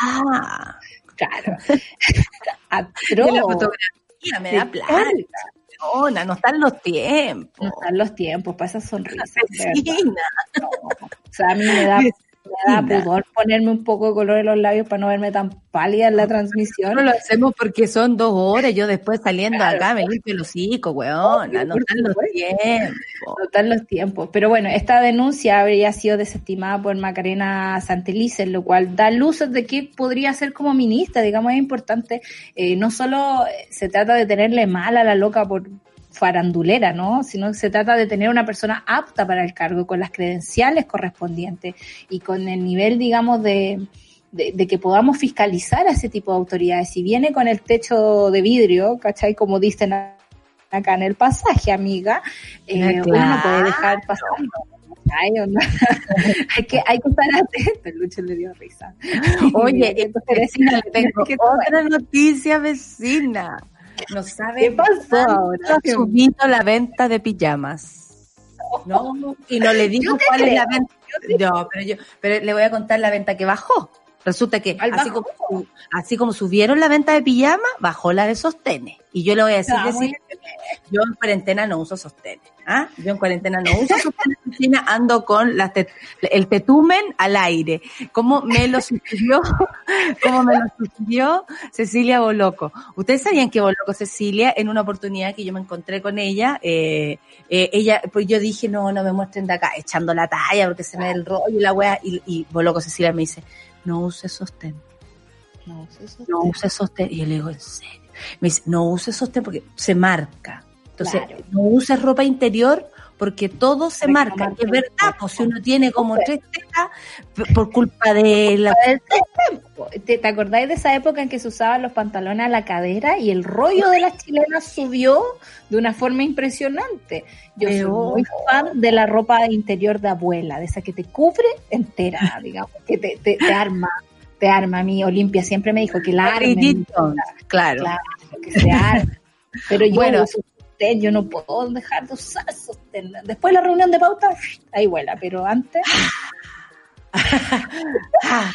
Ah, claro, atroz, la fotografía me da plata. no están los tiempos. no están los tiempos para esas sonrisas. de verdad. Vecina. No, o sea, a mí me da, me da pudor ponerme un poco de color en los labios para no verme tan pálida en la transmisión. No lo hacemos porque son dos horas. Yo después saliendo Claro. acá me limpio el hocico. Obvio, No están los tiempos. No están los tiempos. Pero bueno, esta denuncia habría sido desestimada por Macarena Santelices, lo cual da luces de que podría ser como ministra. Digamos, es importante. eh, no solo se trata de tenerle mal a la loca por farandulera, ¿no? Sino que se trata de tener una persona apta para el cargo, con las credenciales correspondientes y con el nivel, digamos, de, de, de que podamos fiscalizar a ese tipo de autoridades. Si viene con el techo de vidrio, ¿cachai? Como dicen acá en el pasaje, amiga, eh, uno no puede dejar pasar. Ay, onda. hay que hay que estar atento. Lucho le dio risa. Oye, Entonces, vecina, le tengo ¿qué otra noticia, vecina. No sabe ¿Qué pasó ahora? ha subido la venta de pijamas. No, y no le digo cuál es la venta. No, pero yo, pero le voy a contar la venta que bajó. Resulta que ¿Cuál así como, así como subieron la venta de pijamas, bajó la de sostenes. Y yo le voy a decir, Ah, decir, yo en cuarentena no uso sostenes. ¿ah? Yo en cuarentena no uso sostenes, ando con las tet- el tetumen al aire. Como me lo sugirió, como me lo sugirió Cecilia Boloco. Ustedes sabían que Boloco Cecilia, en una oportunidad que yo me encontré con ella, eh, eh, ella, pues yo dije, no, no me muestren de acá, echando la talla porque se me da el rollo y la wea, y, y Boloco Cecilia me dice, no use sostén No, eso es- no uses sostén. Y yo le digo, ¿en serio? Me dice, no uses sostén porque se marca. Entonces, Claro. no uses ropa interior porque todo se marca. es verdad, pues si uno tiene como tres tetas por culpa de la... ¿Te, te acordáis de esa época en que se usaban los pantalones a la cadera y el rollo de las chilenas subió de una forma impresionante? Yo soy Pero- muy fan de la ropa interior de abuela, de esa que te cubre entera, digamos, que te, te, te arma, te arma. A mí Olimpia siempre me dijo que la armen, claro. claro, que se arme. Pero yo Bueno. uso sostén, yo no puedo dejar de usar sostén. Después de la reunión de pauta, ahí vuela, pero antes... Ah,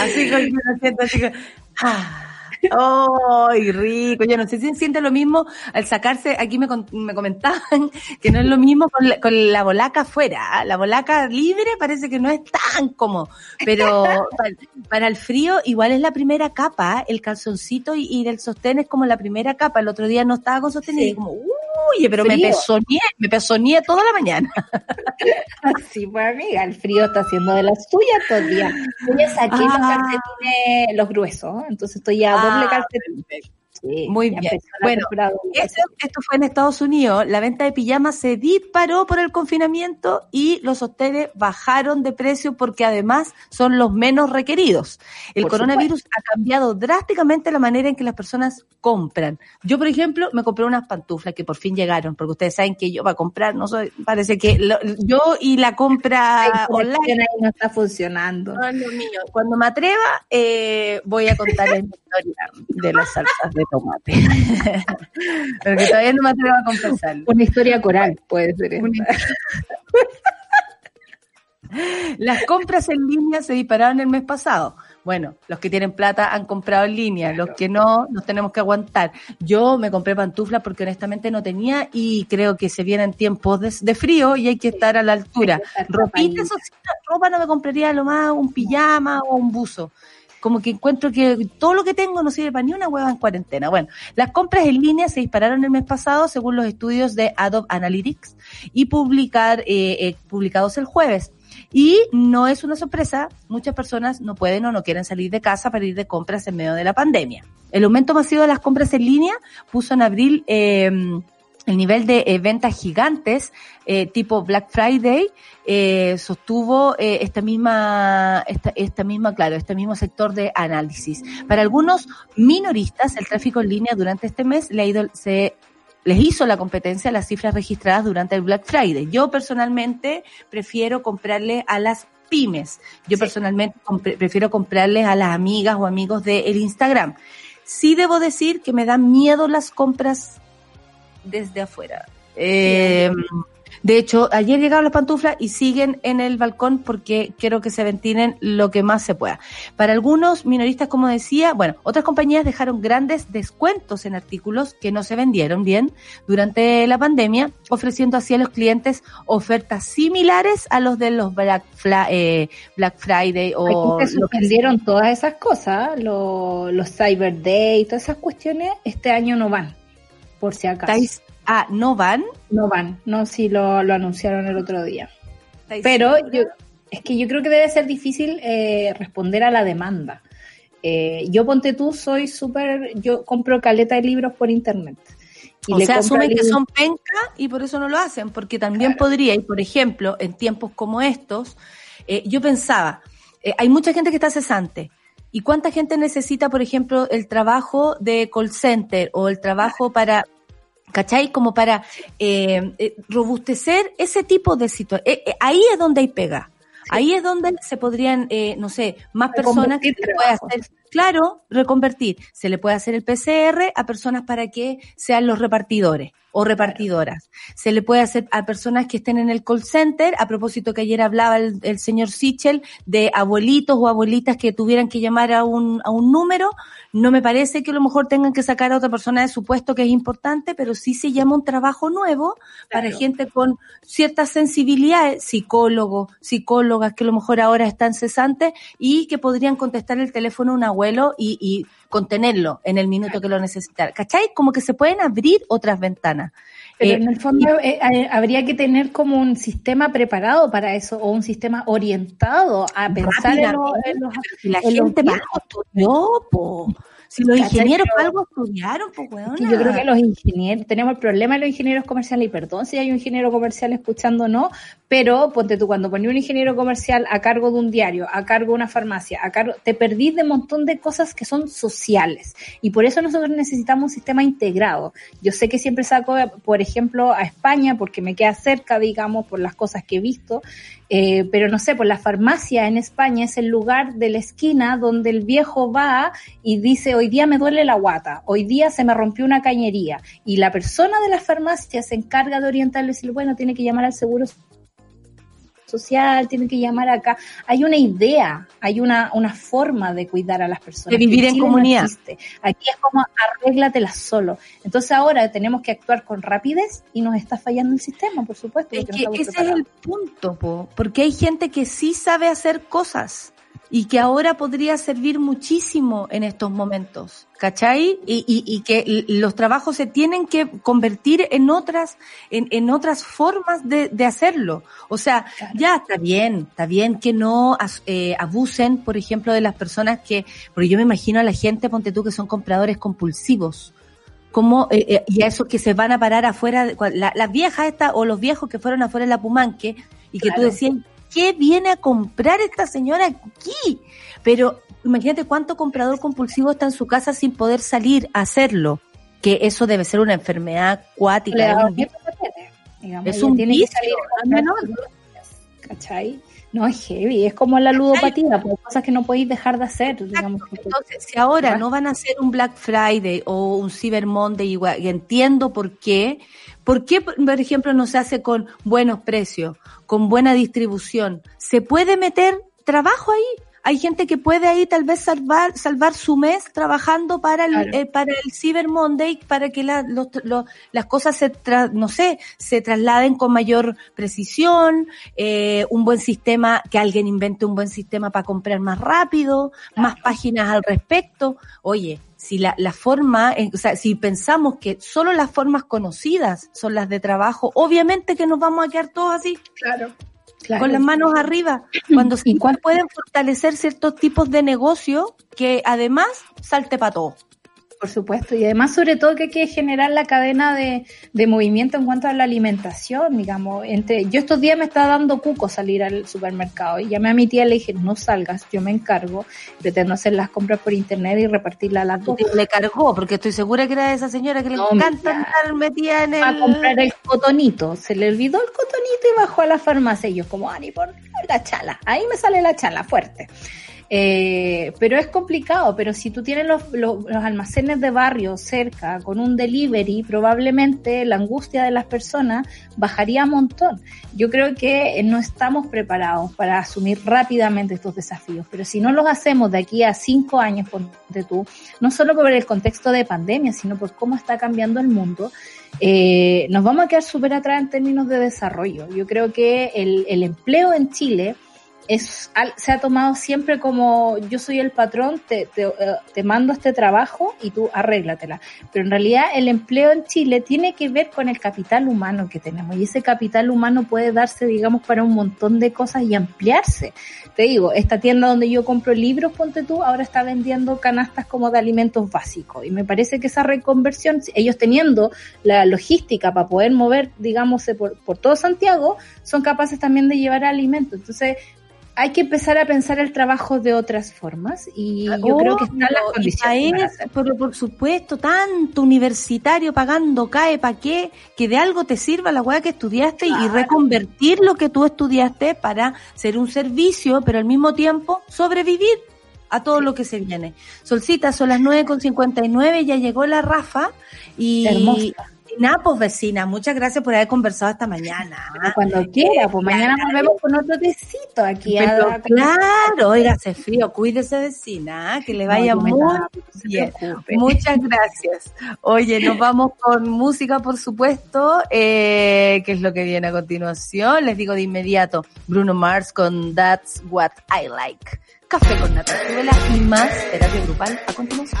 así con siento, así que... ah. ¡Ay, rico! Yo no sé si se siente lo mismo al sacarse, aquí me, con- me comentaban que no es lo mismo con la, con la bolaca afuera. ¿ah? La bolaca libre parece que no es tan cómodo, pero para, para el frío igual es la primera capa, el calzoncito y, y el sostén es como la primera capa. El otro día no estaba con sostén y Sí. dije como, uy, pero me Frío. pezoneé, me pezoneé toda la mañana. Sí, pues amiga, el frío está haciendo de las suyas todavía. Yo ya saqué los Ah. calcetines, los gruesos, entonces estoy ya a doble Ah, calcetín. Sí, Muy bien. Bueno, Esto, esto fue en Estados Unidos. La venta de pijamas se disparó por el confinamiento y los hoteles bajaron de precio porque además son los menos requeridos. El Por coronavirus ha cambiado drásticamente la manera en que las personas compran. Yo, por ejemplo, me compré unas pantuflas que por fin llegaron, porque ustedes saben que yo para comprar, no soy, parece que lo- yo y la compra online no está funcionando. no lo mío. Cuando me atreva, eh, voy a contar la historia de las salsas de tomate. Porque todavía no me atrevo a confesarlo. Una historia coral puede ser esta. Las compras en línea se dispararon el mes pasado. Bueno, los que tienen plata han comprado en línea, los que no, nos tenemos que aguantar. Yo me compré pantuflas porque honestamente no tenía y creo que se vienen tiempos de, de frío y hay que estar a la altura. Ropita, eso sí, ropa no me compraría lo más un pijama o un buzo. Como que encuentro que todo lo que tengo no sirve para ni una hueva en cuarentena. Bueno, las compras en línea se dispararon el mes pasado según los estudios de Adobe Analytics y publicar, eh, eh, publicados el jueves. Y no es una sorpresa, muchas personas no pueden o no quieren salir de casa para ir de compras en medio de la pandemia. El aumento masivo de las compras en línea puso en abril eh, el nivel de eh, ventas gigantes eh, tipo Black Friday eh, sostuvo esta misma esta, esta misma claro este mismo sector de análisis para algunos minoristas el tráfico en línea durante este mes le ha ido se les hizo la competencia a las cifras registradas durante el Black Friday. Yo personalmente prefiero comprarle a las pymes. Yo Sí. personalmente compre- prefiero comprarles a las amigas o amigos del el Instagram. Sí debo decir que me dan miedo las compras desde afuera. Eh, de hecho, ayer llegaron las pantuflas y siguen en el balcón porque quiero que se ventilen lo que más se pueda. Para algunos minoristas, como decía, bueno, otras compañías dejaron grandes descuentos en artículos que no se vendieron bien durante la pandemia, ofreciendo así a los clientes ofertas similares a los de los Black, Fla- eh, Black Friday o Aquí se suspendieron todas esas cosas, lo- los Cyber Day, todas esas cuestiones, este año no van, por si acaso. ah, no van. No van, no, sí lo, lo anunciaron el otro día. ¿Estáis Pero yo, es que yo creo que debe ser difícil eh, responder a la demanda. Eh, yo ponte tú, soy súper, yo compro caleta de libros por internet. Y o le sea, asumen que son penca y por eso no lo hacen, porque también podría, y por ejemplo, en tiempos como estos, eh, yo pensaba, eh, hay mucha gente que está cesante. ¿Y cuánta gente necesita, por ejemplo, el trabajo de call center o el trabajo para, ¿cachai? Como para eh, eh, robustecer ese tipo de situaciones. ahí es donde hay pega. Ahí es donde se podrían, eh, no sé, más personas que puede hacer, claro, reconvertir. Se le puede hacer el PCR a personas para que sean los repartidores o repartidoras. Se le puede hacer a personas que estén en el call center, a propósito que ayer hablaba el, señor Sichel de abuelitos o abuelitas que tuvieran que llamar a un, a un número. No me parece que a lo mejor tengan que sacar a otra persona de su puesto que es importante, pero sí se llama un trabajo nuevo para gente con ciertas sensibilidades, psicólogos, psicólogas que a lo mejor ahora están cesantes y que podrían contestar el teléfono a un abuelo y, y contenerlo en el minuto que lo necesitara. ¿Cachai? Como que se pueden abrir otras ventanas. Pero en eh, el fondo eh, eh, habría que tener como un sistema preparado para eso o un sistema orientado a pensar en, los, la gente más si los ingenieros algo estudiaron, pues Yo creo que los ingenieros, tenemos el problema de los ingenieros comerciales, y perdón si hay un ingeniero comercial escuchando o no, pero ponte tú, cuando pones un ingeniero comercial a cargo de un diario, a cargo de una farmacia, a cargo, te perdís de un montón de cosas que son sociales. Y por eso nosotros necesitamos un sistema integrado. Yo sé que siempre saco, por ejemplo, a España, porque me queda cerca, digamos, por las cosas que he visto, eh, pero no sé, pues la farmacia en España es el lugar de la esquina donde el viejo va y dice, hoy día me duele la guata, hoy día se me rompió una cañería. Y la persona de la farmacia se encarga de orientarle y decir, bueno, tiene que llamar al seguro social, tiene que llamar acá. Hay una idea, hay una, una forma de cuidar a las personas. De vivir en comunidad. Aquí es como arréglatela solo. Entonces ahora tenemos que actuar con rapidez y nos está fallando el sistema, por supuesto. Es que ese es el punto, po, porque hay gente que sí sabe hacer cosas y que ahora podría servir muchísimo en estos momentos, ¿cachai? Y, y, y que los trabajos se tienen que convertir en otras, en, en otras formas de, de hacerlo. O sea, ya está bien, está bien que no eh, abusen, por ejemplo, de las personas que, porque yo me imagino a la gente, ponte tú, que son compradores compulsivos como eh, eh, y a esos que se van a parar afuera, las viejas estas o los viejos que fueron afuera de la Pumanque y que tú decías, qué viene a comprar esta señora aquí? Pero imagínate cuánto comprador compulsivo está en su casa sin poder salir a hacerlo. Que eso debe ser una enfermedad acuática. es un vicio, ¿Cachai? No, es heavy, es como la ludopatía, por cosas que no podéis dejar de hacer. Digamos. Entonces, si ahora no van a hacer un Black Friday o un Cyber Monday igual, y entiendo por qué, ¿por qué, por ejemplo, no se hace con buenos precios, con buena distribución? ¿Se puede meter trabajo ahí? Hay gente que puede ahí tal vez salvar salvar su mes trabajando para el eh, para el Cyber Monday para que la, las cosas se no sé se trasladen con mayor precisión eh, un buen sistema que alguien invente un buen sistema para comprar más rápido más páginas al respecto. Oye si la, la forma, eh, o sea, si pensamos que solo las formas conocidas son las de trabajo, obviamente que nos vamos a quedar todos así. Claro con las manos arriba, cuando sí pueden fortalecer ciertos tipos de negocio que además salte para todo. Por supuesto, y además sobre todo que hay que generar la cadena de, de, movimiento en cuanto a la alimentación, digamos. Entre, yo estos días me estaba dando cuco salir al supermercado y llamé a mi tía y le dije, no salgas, yo me encargo, pretendo hacer las compras por internet y repartirla a las dos. Le cargó, porque estoy segura que era esa señora que le encanta metida en el... A comprar el cotonito, se le olvidó el cotonito y bajó a la farmacia. Y yo como, Ani, por la chala, ahí me sale la chala fuerte. Eh, pero es complicado, pero si tú tienes los, los, almacenes de barrio cerca con un delivery, probablemente la angustia de las personas bajaría un montón. Yo creo que no estamos preparados para asumir rápidamente estos desafíos, pero si no los hacemos de aquí a cinco años, ponte tú, no solo por el contexto de pandemia, sino por cómo está cambiando el mundo, eh, nos vamos a quedar súper atrás en términos de desarrollo. Yo creo que el, el empleo en Chile, es, se ha tomado siempre como yo soy el patrón, te, te, eh, te, mando este trabajo y tú arréglatela. Pero en realidad el empleo en Chile tiene que ver con el capital humano que tenemos y ese capital humano puede darse, digamos, para un montón de cosas y ampliarse. Te digo, esta tienda donde yo compro libros, ponte tú, ahora está vendiendo canastas como de alimentos básicos y me parece que esa reconversión, ellos teniendo la logística para poder mover, digamos, por, por todo Santiago, son capaces también de llevar alimentos. Entonces, hay que empezar a pensar el trabajo de otras formas y yo creo que están las condiciones. hacerlo. pero por supuesto, tanto universitario pagando CAE, ¿para qué? Que de algo te sirva la weá que estudiaste y reconvertir lo que tú estudiaste para ser un servicio, pero al mismo tiempo sobrevivir a todo lo que se viene. Solcita, son las 9.59, ya llegó la Rafa y... Hermosa. Nada, pues vecina, muchas gracias por haber conversado esta mañana. Cuando quiera, pues mañana volvemos con otro tecito aquí. a- Pero a- claro, oiga, hace frío, cuídese vecina, ¿ah? que le vaya No, muy bien. Muchas gracias. Oye, nos vamos con música, por supuesto, eh, que es lo que viene a continuación. Les digo de inmediato, Bruno Mars con That's What I Like. Café con nata, súbela y más terapia grupal a continuación.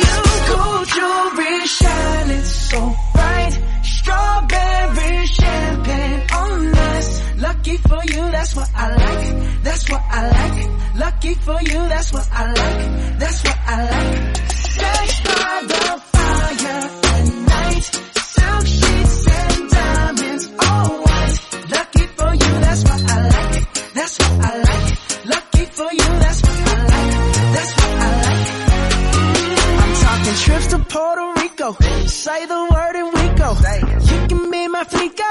So bright. Strawberry champagne on us. Lucky for you, that's what I like. That's what I like. Lucky for you, that's what I like. That's what I like. Sex by the fire at night. Silk sheets and diamonds, all white. Lucky for you, that's what I like. That's what I like. Trips to Puerto Rico. Say the word and we go. You can be my flica.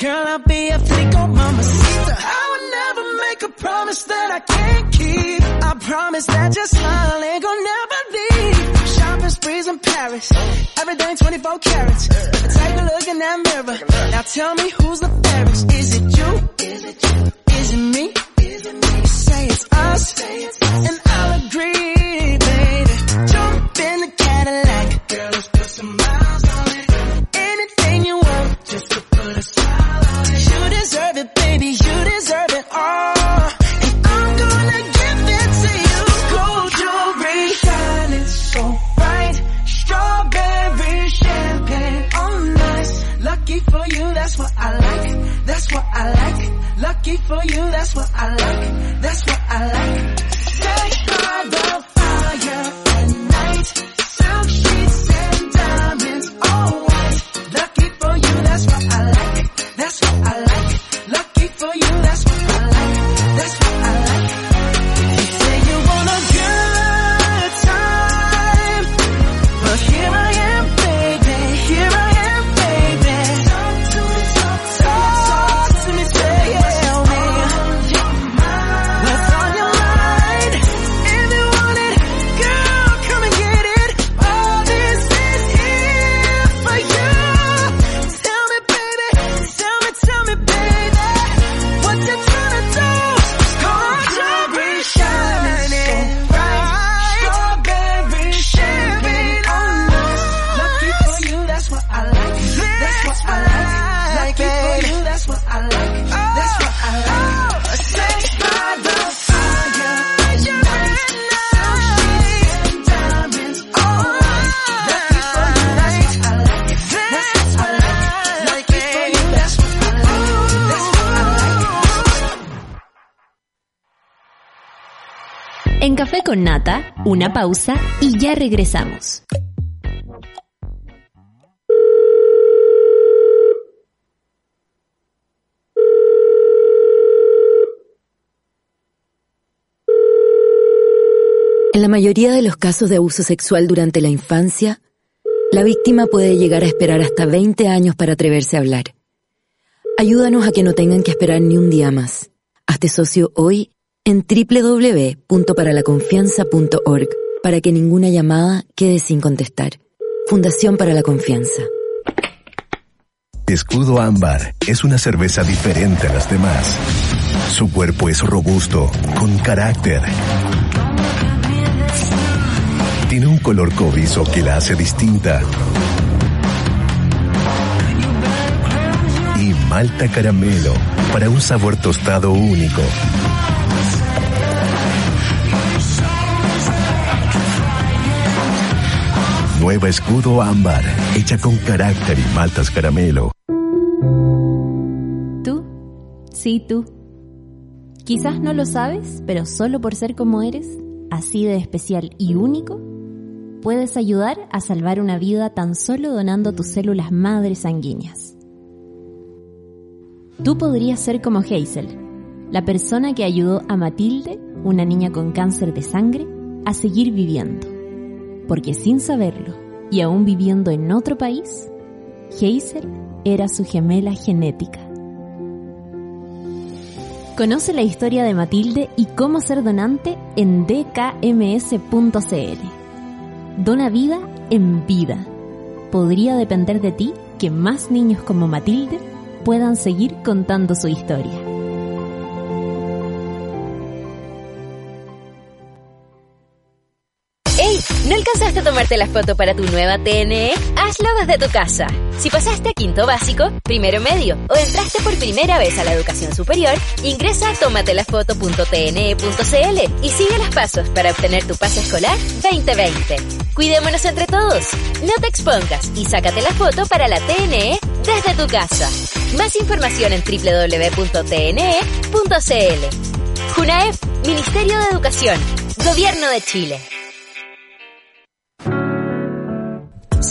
Girl, I'll be a flico, mamacita. I would never make a promise that I can't keep. I promise that your smile ain't gonna never leave. Shopping sprees in Paris. Everything 24 carats. Take a look in that mirror. Now tell me who's the fairest. Is it you? Is it you? Is it me? Is it me? Say it's us. And I'll agree, baby. Jump in the. Girl, let's put some miles on it. Anything you want, just to put a smile on it. You deserve it, baby. You deserve it all. And I'm gonna give it to you. Gold jewelry shining so bright. Strawberry champagne oh, on us. Lucky for you, that's what I like. That's what I like. Lucky for you, that's what I like. En Café con Nata, una pausa y ya regresamos. En la mayoría de los casos de abuso sexual durante la infancia, la víctima puede llegar a esperar hasta 20 años para atreverse a hablar. Ayúdanos a que no tengan que esperar ni un día más. Hazte socio hoy en www.paralaconfianza.org para que ninguna llamada quede sin contestar. Fundación para la Confianza. Escudo Ámbar es una cerveza diferente a las demás. Su cuerpo es robusto, con carácter. Un color cobrizo que la hace distinta. Y malta caramelo para un sabor tostado único. Nueva escudo ámbar, hecha con carácter y maltas caramelo. Tú, sí tú. Quizás no lo sabes, pero solo por ser como eres, así de especial y único, puedes ayudar a salvar una vida tan solo donando tus células madres sanguíneas. Tú podrías ser como Hazel, la persona que ayudó a Matilde, una niña con cáncer de sangre, a seguir viviendo. Porque sin saberlo, y aún viviendo en otro país, Hazel era su gemela genética. Conoce la historia de Matilde y cómo ser donante en dkms.cl. Dona vida en vida. Podría depender de ti que más niños como Matilde puedan seguir contando su historia. Tomarte la foto para tu nueva TNE? Hazlo desde tu casa. Si pasaste a quinto básico, primero medio o entraste por primera vez a la educación superior, ingresa a tomatelafoto.tne.cl y sigue los pasos para obtener tu pase escolar 2020. Cuidémonos entre todos. No te expongas y sácate la foto para la TNE desde tu casa. Más información en www.tne.cl. JUNAEF, Ministerio de Educación, Gobierno de Chile.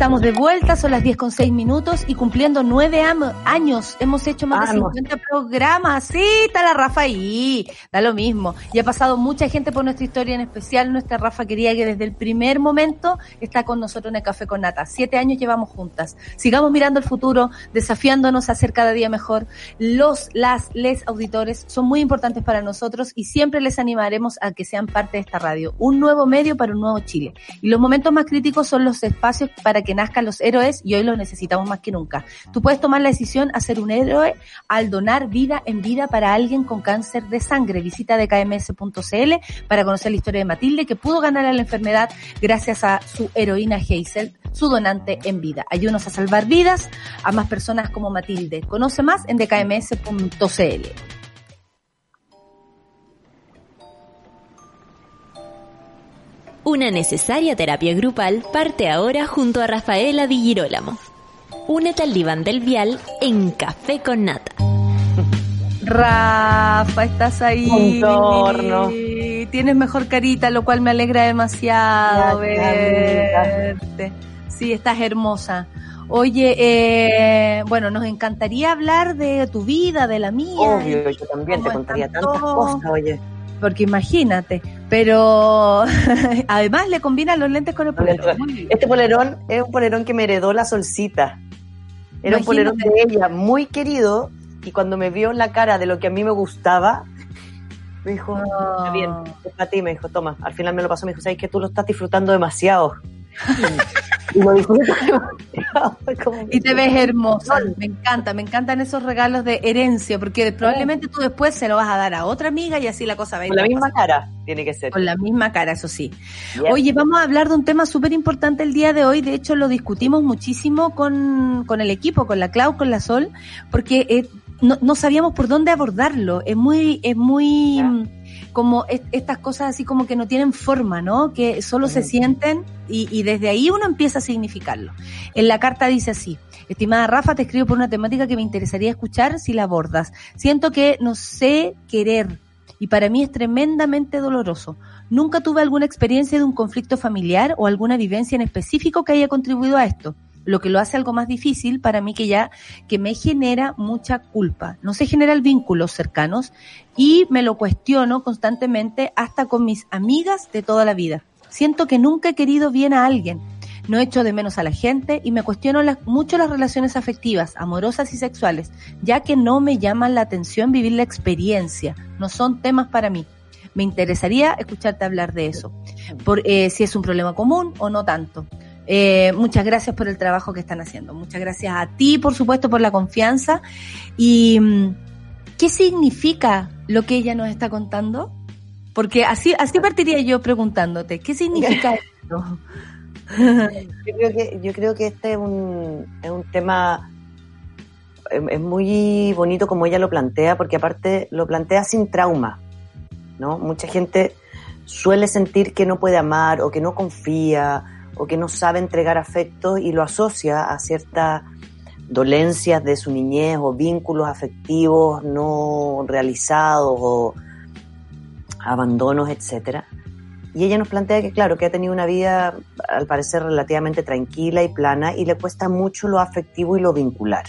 Estamos de vuelta, son las 10 con 6 minutos y cumpliendo nueve am- años. Hemos hecho más de 50 programas. Sí, está la Rafa ahí. Da lo mismo. Y ha pasado mucha gente por nuestra historia, en especial nuestra Rafa querida que desde el primer momento está con nosotros en el Café con Nata. Siete años llevamos juntas. Sigamos mirando el futuro, desafiándonos a ser cada día mejor. Los, las, les auditores son muy importantes para nosotros y siempre les animaremos a que sean parte de esta radio. Un nuevo medio para un nuevo Chile. Y los momentos más críticos son los espacios para que nazcan los héroes y hoy los necesitamos más que nunca. Tú puedes tomar la decisión a ser un héroe al donar vida en vida para alguien con cáncer de sangre. Visita dkms.cl para conocer la historia de Matilde que pudo ganar a la enfermedad gracias a su heroína Hazel, su donante en vida. Ayúdanos a salvar vidas a más personas como Matilde. Conoce más en dkms.cl. Una necesaria terapia grupal parte ahora junto a Rafaela Di Girolamo. Únete al diván del vial en Café con Nata. Rafa, estás ahí. Contorno. Tienes mejor carita, lo cual me alegra demasiado Gracias, verte. Sí, estás hermosa. Oye, eh, bueno, nos encantaría hablar de tu vida, de la mía. Obvio, yo también te ¿Cómo contaría tantas cosas, oye. Porque imagínate, pero además le combinan los lentes con el polerón. Este polerón es un polerón que me heredó la solcita. Era un polerón de ella, muy querido, y cuando me vio la cara de lo que a mí me gustaba, me dijo, está bien, es para ti, me dijo, toma. Al final me lo pasó, me dijo, sabes que tú lo estás disfrutando demasiado. y lo disfruto como- Y te ves hermosa. Me encanta, me encantan esos regalos de herencia, porque probablemente tú después se lo vas a dar a otra amiga y así la cosa va a ir Con la misma cara, tiene que ser. Con la misma cara, eso sí. Oye, vamos a hablar de un tema súper importante el día de hoy. De hecho, lo discutimos muchísimo con, con el equipo, con la Clau, con la Sol, porque eh, no, no sabíamos por dónde abordarlo. Es muy, es muy Ya. Como es- estas cosas así como que no tienen forma, ¿no? Que solo se sienten y, y desde ahí uno empieza a significarlo. En la carta dice así. Estimada Rafa, te escribo por una temática que me interesaría escuchar si la abordas. Siento que no sé querer y para mí es tremendamente doloroso. Nunca tuve alguna experiencia de un conflicto familiar o alguna vivencia en específico que haya contribuido a esto. Lo que lo hace algo más difícil para mí que ya, que me genera mucha culpa. No se generan vínculos cercanos y me lo cuestiono constantemente hasta con mis amigas de toda la vida. Siento que nunca he querido bien a alguien. No echo de menos a la gente y me cuestiono mucho las relaciones afectivas, amorosas y sexuales, ya que no me llaman la atención vivir la experiencia. No son temas para mí. Me interesaría escucharte hablar de eso. Por, eh, si es un problema común o no tanto. Eh, muchas gracias por el trabajo que están haciendo. Muchas gracias a ti, por supuesto, por la confianza. ¿Y mm, qué significa lo que ella nos está contando? Porque así, así partiría yo preguntándote, ¿qué significa esto? Yo creo que, yo creo que este es un, es un tema, es, es muy bonito como ella lo plantea, porque aparte lo plantea sin trauma, ¿no? Mucha gente suele sentir que no puede amar o que no confía o que no sabe entregar afecto y lo asocia a ciertas dolencias de su niñez o vínculos afectivos no realizados o abandonos, etcétera. Y ella nos plantea que, claro, que ha tenido una vida, al parecer, relativamente tranquila y plana y le cuesta mucho lo afectivo y lo vincular.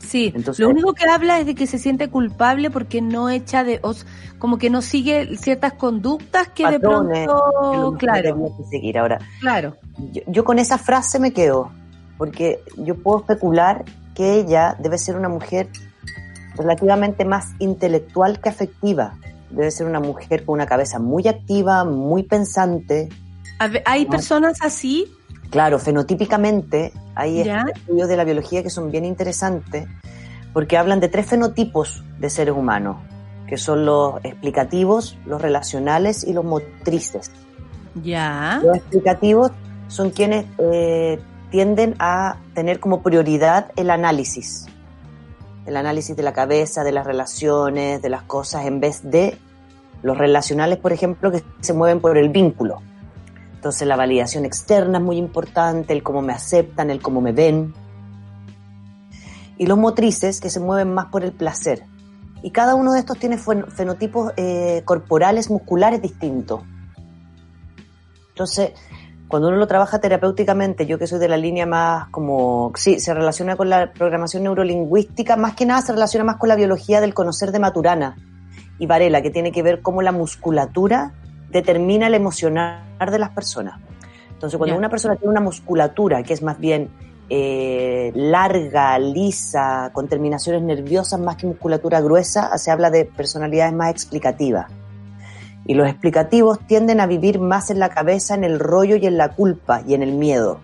Sí, Entonces- lo único que habla es de que se siente culpable porque no echa de, os- como que no sigue ciertas conductas que de Patrones que pronto, claro, que seguir. Ahora, claro. yo, yo con esa frase me quedo, porque yo puedo especular que ella debe ser una mujer relativamente más intelectual que afectiva. Debe ser una mujer con una cabeza muy activa, muy pensante. Ver, Hay No. personas así, Claro, fenotípicamente hay Ya. estudios de la biología que son bien interesantes porque hablan de tres fenotipos de seres humanos, que son los explicativos, los relacionales y los motrices. ya, Los explicativos son quienes eh, tienden a tener como prioridad el análisis, el análisis de la cabeza, de las relaciones, de las cosas, en vez de los relacionales, por ejemplo, que se mueven por el vínculo. Entonces la validación externa es muy importante, el cómo me aceptan, el cómo me ven. Y los motrices que se mueven más por el placer. Y cada uno de estos tiene fen- fenotipos eh, corporales, musculares distintos. Entonces, cuando uno lo trabaja terapéuticamente, yo que soy de la línea más como, sí, se relaciona con la programación neurolingüística, más que nada se relaciona más con la biología del conocer de Maturana y Varela, que tiene que ver cómo la musculatura determina el emocionar de las personas. Entonces, cuando una persona tiene una musculatura que es más bien eh, larga, lisa, con terminaciones nerviosas más que musculatura gruesa, se habla de personalidades más explicativas. Y los explicativos tienden a vivir más en la cabeza, en el rollo y en la culpa y en el miedo.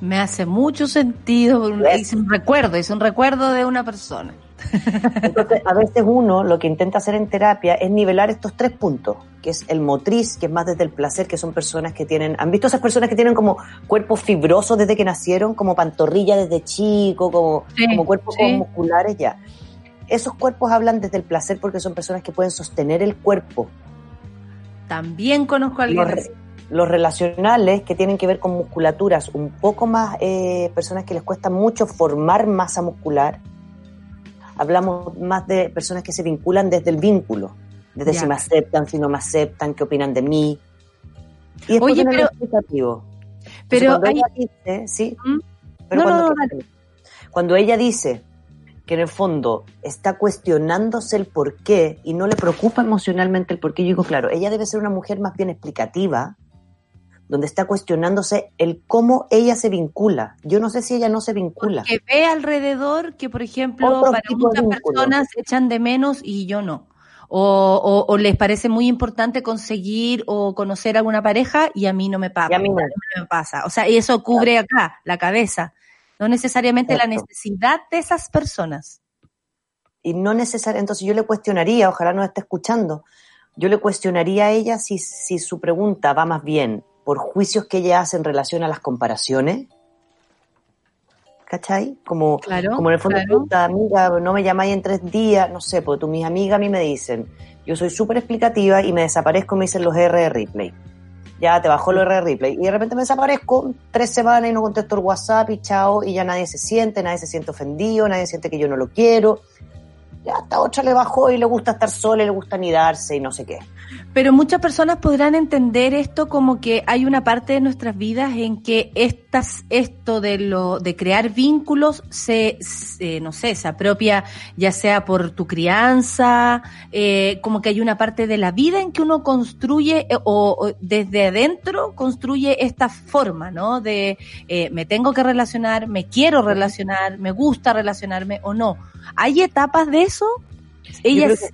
me hace mucho sentido, es un recuerdo, es un recuerdo de una persona. Entonces, a veces uno lo que intenta hacer en terapia es nivelar estos tres puntos, que es el motriz, que es más desde el placer, que son personas que tienen, ¿han visto esas personas que tienen como cuerpos fibrosos desde que nacieron, como pantorrilla desde chico, como, Sí, como cuerpos sí. como musculares ya? Esos cuerpos hablan desde el placer porque son personas que pueden sostener el cuerpo. También conozco a alguien los relacionales que tienen que ver con musculaturas un poco más, eh, personas que les cuesta mucho formar masa muscular. Hablamos más de personas que se vinculan desde el vínculo, desde Ya. si me aceptan, si no me aceptan, qué opinan de mí. Y Oye, pero- explicativo. Entonces, Pero cuando hay- ella dice, sí, ¿Mm? pero No, no, cuando, no, cuando ella dice que en el fondo está cuestionándose el por qué y no le preocupa emocionalmente el por qué, yo digo, claro, ella debe ser una mujer más bien explicativa, donde está cuestionándose el cómo ella se vincula. Yo no sé si ella no se vincula. que ve alrededor que, por ejemplo, Otro para muchas personas echan de menos y yo no. O, o- o les parece muy importante conseguir o conocer a alguna pareja y a mí no me pasa. Y a mí no. me pasa. O sea, y eso cubre acá, la cabeza. No necesariamente la necesidad de esas personas. y no necesariamente, entonces yo le cuestionaría, ojalá no esté escuchando, yo le cuestionaría a ella si, si su pregunta va más bien por juicios que ella hace en relación a las comparaciones, ¿cachai? Como, Claro, como en el fondo, claro. puta, amiga, no me llamáis en tres días, no sé, porque tú, mis amigas a mí me dicen, yo soy súper explicativa y me desaparezco, me dicen los R replay. Ya te bajó los R replay. Y de repente me desaparezco tres semanas y no contesto el WhatsApp y chao, y ya nadie se siente, nadie se siente ofendido, nadie siente que yo no lo quiero. Ya hasta otra le bajó y le gusta estar sola y le gusta anidarse y no sé qué. Pero muchas personas podrán entender esto como que hay una parte de nuestras vidas en que estas, esto de lo, de crear vínculos se, no sé, se apropia ya sea por tu crianza, eh, como que hay una parte de la vida en que uno construye eh, o, o desde adentro construye esta forma, ¿no? De eh, me tengo que relacionar, me quiero relacionar, me gusta relacionarme o no. ¿Hay etapas de eso? Ella se, se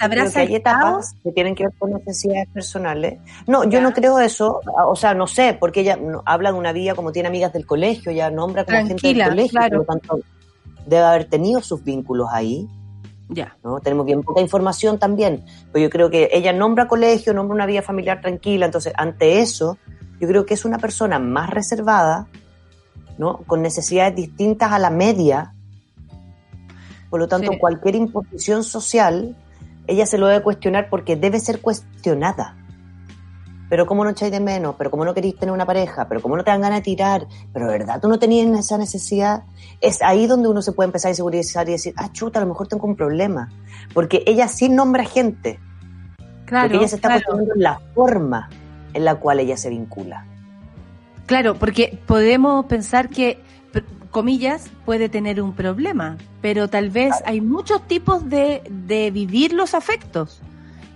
habrá que hay saltado. etapas que tienen que ver con necesidades personales. No, yo Ya. no creo eso, o sea, no sé, porque ella habla de una vida como tiene amigas del colegio, ella nombra como gente del colegio, claro. por lo tanto debe haber tenido sus vínculos ahí, Ya. ¿no? Tenemos bien poca información también, pero yo creo que ella nombra colegio, nombra una vida familiar tranquila, entonces ante eso, yo creo que es una persona más reservada, ¿no? Con necesidades distintas a la media, por lo tanto, Sí. cualquier imposición social, ella se lo debe cuestionar porque debe ser cuestionada. Pero cómo no echáis de menos, pero cómo no queréis tener una pareja, pero cómo no te dan ganas de tirar, pero de verdad tú no tenías esa necesidad. Es ahí donde uno se puede empezar a insegurizar y decir, ah, chuta, a lo mejor tengo un problema. Porque ella sí nombra gente, Claro, porque ella se está claro. cuestionando la forma en la cual ella se vincula. Claro, porque podemos pensar que, comillas, puede tener un problema, pero tal vez hay muchos tipos de, de vivir los afectos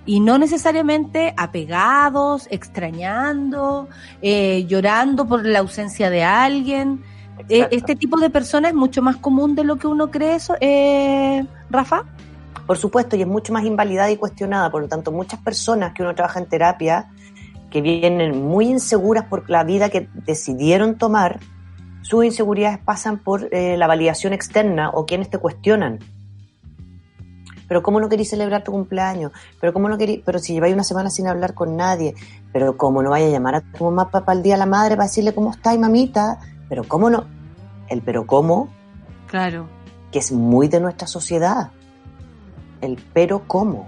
y no necesariamente apegados, extrañando, eh, llorando por la ausencia de alguien. Exacto. este tipo de personas es mucho más común de lo que uno cree, eso, eh, Rafa. Por supuesto, y es mucho más invalidada y cuestionada. Por lo tanto, muchas personas que uno trabaja en terapia, que vienen muy inseguras por la vida que decidieron tomar, sus inseguridades pasan por eh, la validación externa o quienes te cuestionan. Pero cómo no querís celebrar tu cumpleaños, pero cómo no querís, pero si lleváis una semana sin hablar con nadie, pero cómo no vaya a llamar a tu mamá para el día de la madre para decirle cómo estáis, mamita, pero cómo no, el pero cómo Claro. que es muy de nuestra sociedad. El pero cómo.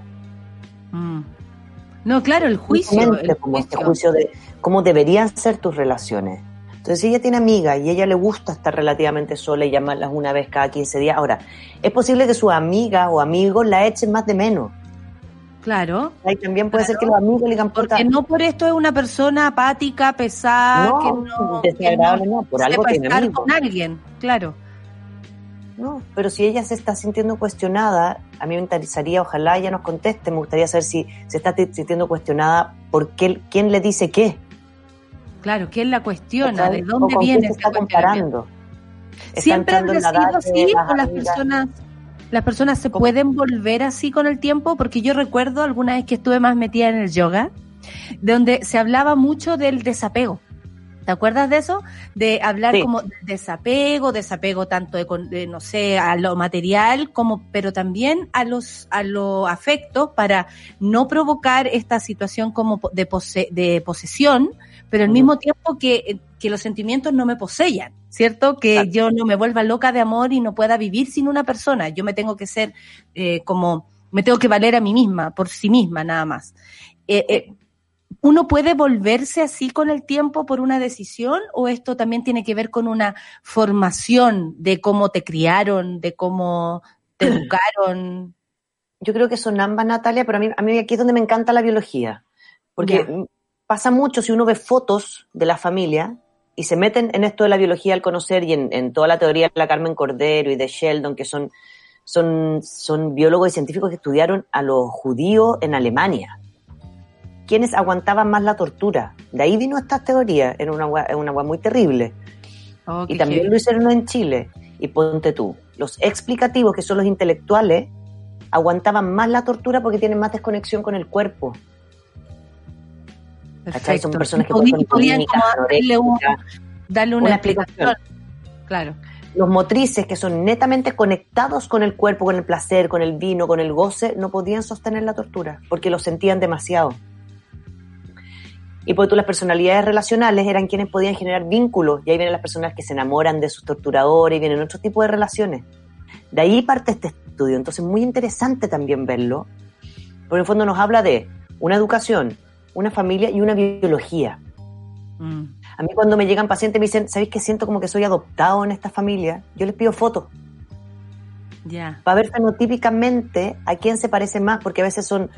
Mm. No, claro, el juicio. El como este juicio de cómo deberían ser tus relaciones. Entonces, si ella tiene amigas y a ella le gusta estar relativamente sola y llamarlas una vez cada 15 días, ahora, es posible que sus amigas o amigos la echen más de menos. Claro. Y también puede ser que los amigos le digan, Porque no por esto es una persona apática, pesada, No, que no, desagradable que no, por algo tiene estar amigos. con alguien, claro. No, pero si ella se está sintiendo cuestionada, a mí me interesaría, ojalá ella nos conteste, me gustaría saber si se está sintiendo cuestionada por qué, quién le dice qué. Claro, ¿quién la cuestiona? ¿De dónde viene se está comparando. ¿Siempre han sido edad de así las o las amigas. personas, las personas se pueden volver así con el tiempo? Porque yo recuerdo alguna vez que estuve más metida en el yoga, donde se hablaba mucho del desapego. ¿Te acuerdas de eso? De hablar Sí. como de desapego, desapego tanto de, de, no sé, a lo material como, pero también a los, a los afectos para no provocar esta situación como de, pose- de posesión, pero al mismo tiempo que, que los sentimientos no me poseyan, ¿cierto? Que Claro. yo no me vuelva loca de amor y no pueda vivir sin una persona. Yo me tengo que ser eh, como, me tengo que valer a mí misma, por sí misma nada más. Eh, eh, ¿Uno puede volverse así con el tiempo por una decisión o esto también tiene que ver con una formación de cómo te criaron, de cómo te educaron? Yo creo que son ambas, Natalia, pero a mí, a mí aquí es donde me encanta la biología. Porque. Pasa mucho si uno ve fotos de la familia y se meten en esto de la biología al conocer y en, en toda la teoría de la Carmen Cordero y de Sheldon, que son, son, son biólogos y científicos que estudiaron a los judíos en Alemania. Quienes aguantaban más la tortura. De ahí vino esta teoría, era una agua, una agua muy terrible. Oh, Y también lo hicieron en Chile. Y ponte tú, los explicativos, que son los intelectuales, aguantaban más la tortura porque tienen más desconexión con el cuerpo. Son personas que podían darle, un- anoréxicas. darle una, Una explicación. explicación. Claro. Los motrices, que son netamente conectados con el cuerpo, con el placer, con el vino, con el goce, no podían sostener la tortura porque lo sentían demasiado. Y por tú las personalidades relacionales eran quienes podían generar vínculos, y ahí vienen las personas que se enamoran de sus torturadores, y vienen otro tipo de relaciones. De ahí parte este estudio, entonces muy interesante también verlo, porque en el fondo nos habla de una educación, una familia y una biología. Mm. A mí cuando me llegan pacientes me dicen, ¿sabéis que siento como que soy adoptado en esta familia? Yo les pido fotos Ya. para ver fenotípicamente a quién se parece más, porque a veces son,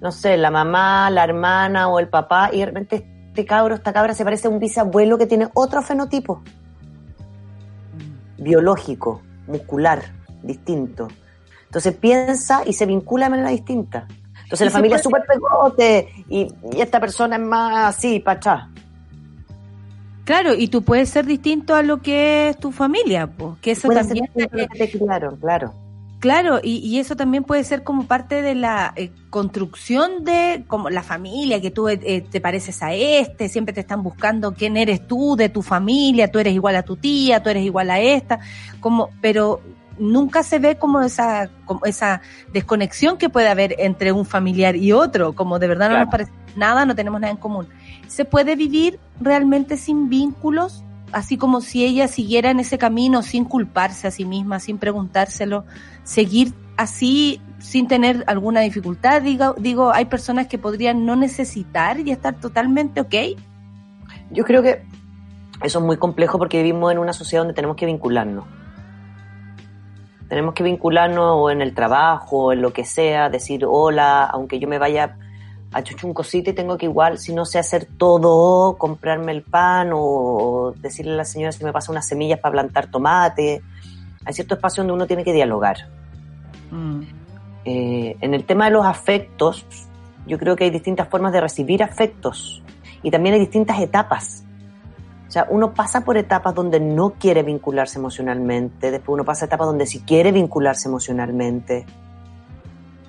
no sé, la mamá, la hermana o el papá, y de repente este cabro, esta cabra se parece a un bisabuelo que tiene otro fenotipo. Biológico, muscular, distinto. Entonces piensa y se vincula de manera distinta. Entonces la familia es súper pegote y, y esta persona es más así, pachá. Claro, y tú puedes ser distinto a lo que es tu familia, pues, que eso ser también que te criaron, claro. Claro, y, y eso también puede ser como parte de la eh, construcción de como la familia, que tú eh, te pareces a este, siempre te están buscando quién eres tú, de tu familia, tú eres igual a tu tía, tú eres igual a esta, como, pero nunca se ve como esa, como esa desconexión que puede haber entre un familiar y otro, como de verdad no nos parece nada, no tenemos nada en común. ¿Se puede vivir realmente sin vínculos? Así como si ella siguiera en ese camino sin culparse a sí misma, sin preguntárselo, seguir así sin tener alguna dificultad. Digo, digo, hay personas que podrían no necesitar y estar totalmente ok. Yo creo que eso es muy complejo porque vivimos en una sociedad donde tenemos que vincularnos. Tenemos que vincularnos o en el trabajo, o en lo que sea, decir hola, aunque yo me vaya a Chuchunco City, tengo que igual, si no sé hacer todo, comprarme el pan o decirle a la señora si me pasa unas semillas para plantar tomate. Hay cierto espacio donde uno tiene que dialogar. Eh, en el tema de los afectos, yo creo que hay distintas formas de recibir afectos y también hay distintas etapas. O sea, uno pasa por etapas donde no quiere vincularse emocionalmente, después uno pasa etapas donde sí quiere vincularse emocionalmente.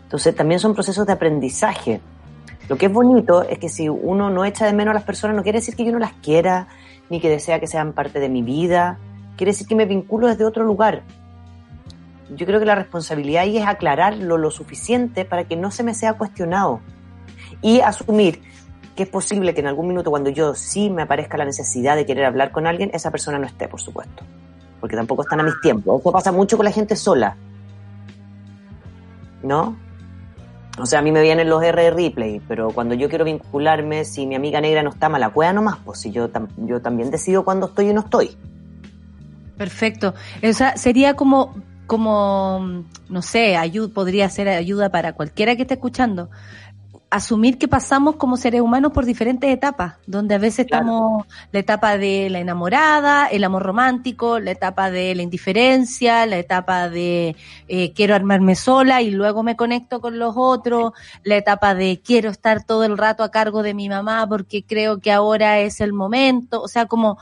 Entonces también son procesos de aprendizaje. Lo que es bonito es que si uno no echa de menos a las personas, no quiere decir que yo no las quiera, ni que desea que sean parte de mi vida, quiere decir que me vinculo desde otro lugar. Yo creo que la responsabilidad ahí es aclararlo lo suficiente para que no se me sea cuestionado y asumir que es posible que en algún minuto cuando yo sí me aparezca la necesidad de querer hablar con alguien, esa persona no esté, por supuesto. Porque tampoco están a mis tiempos. Eso pasa mucho con la gente sola. ¿No? O sea, a mí me vienen los R de replay, pero cuando yo quiero vincularme, si mi amiga negra no está mala cueva nomás, pues si yo, tam- yo también decido cuándo estoy y no estoy. Perfecto. O sea, sería como, como, no sé, ayuda, podría ser ayuda para cualquiera que esté escuchando. Asumir que pasamos como seres humanos por diferentes etapas, donde a veces estamos la etapa de la enamorada, el amor romántico, la etapa de la indiferencia, la etapa de eh, quiero armarme sola y luego me conecto con los otros, la etapa de quiero estar todo el rato a cargo de mi mamá porque creo que ahora es el momento, o sea, como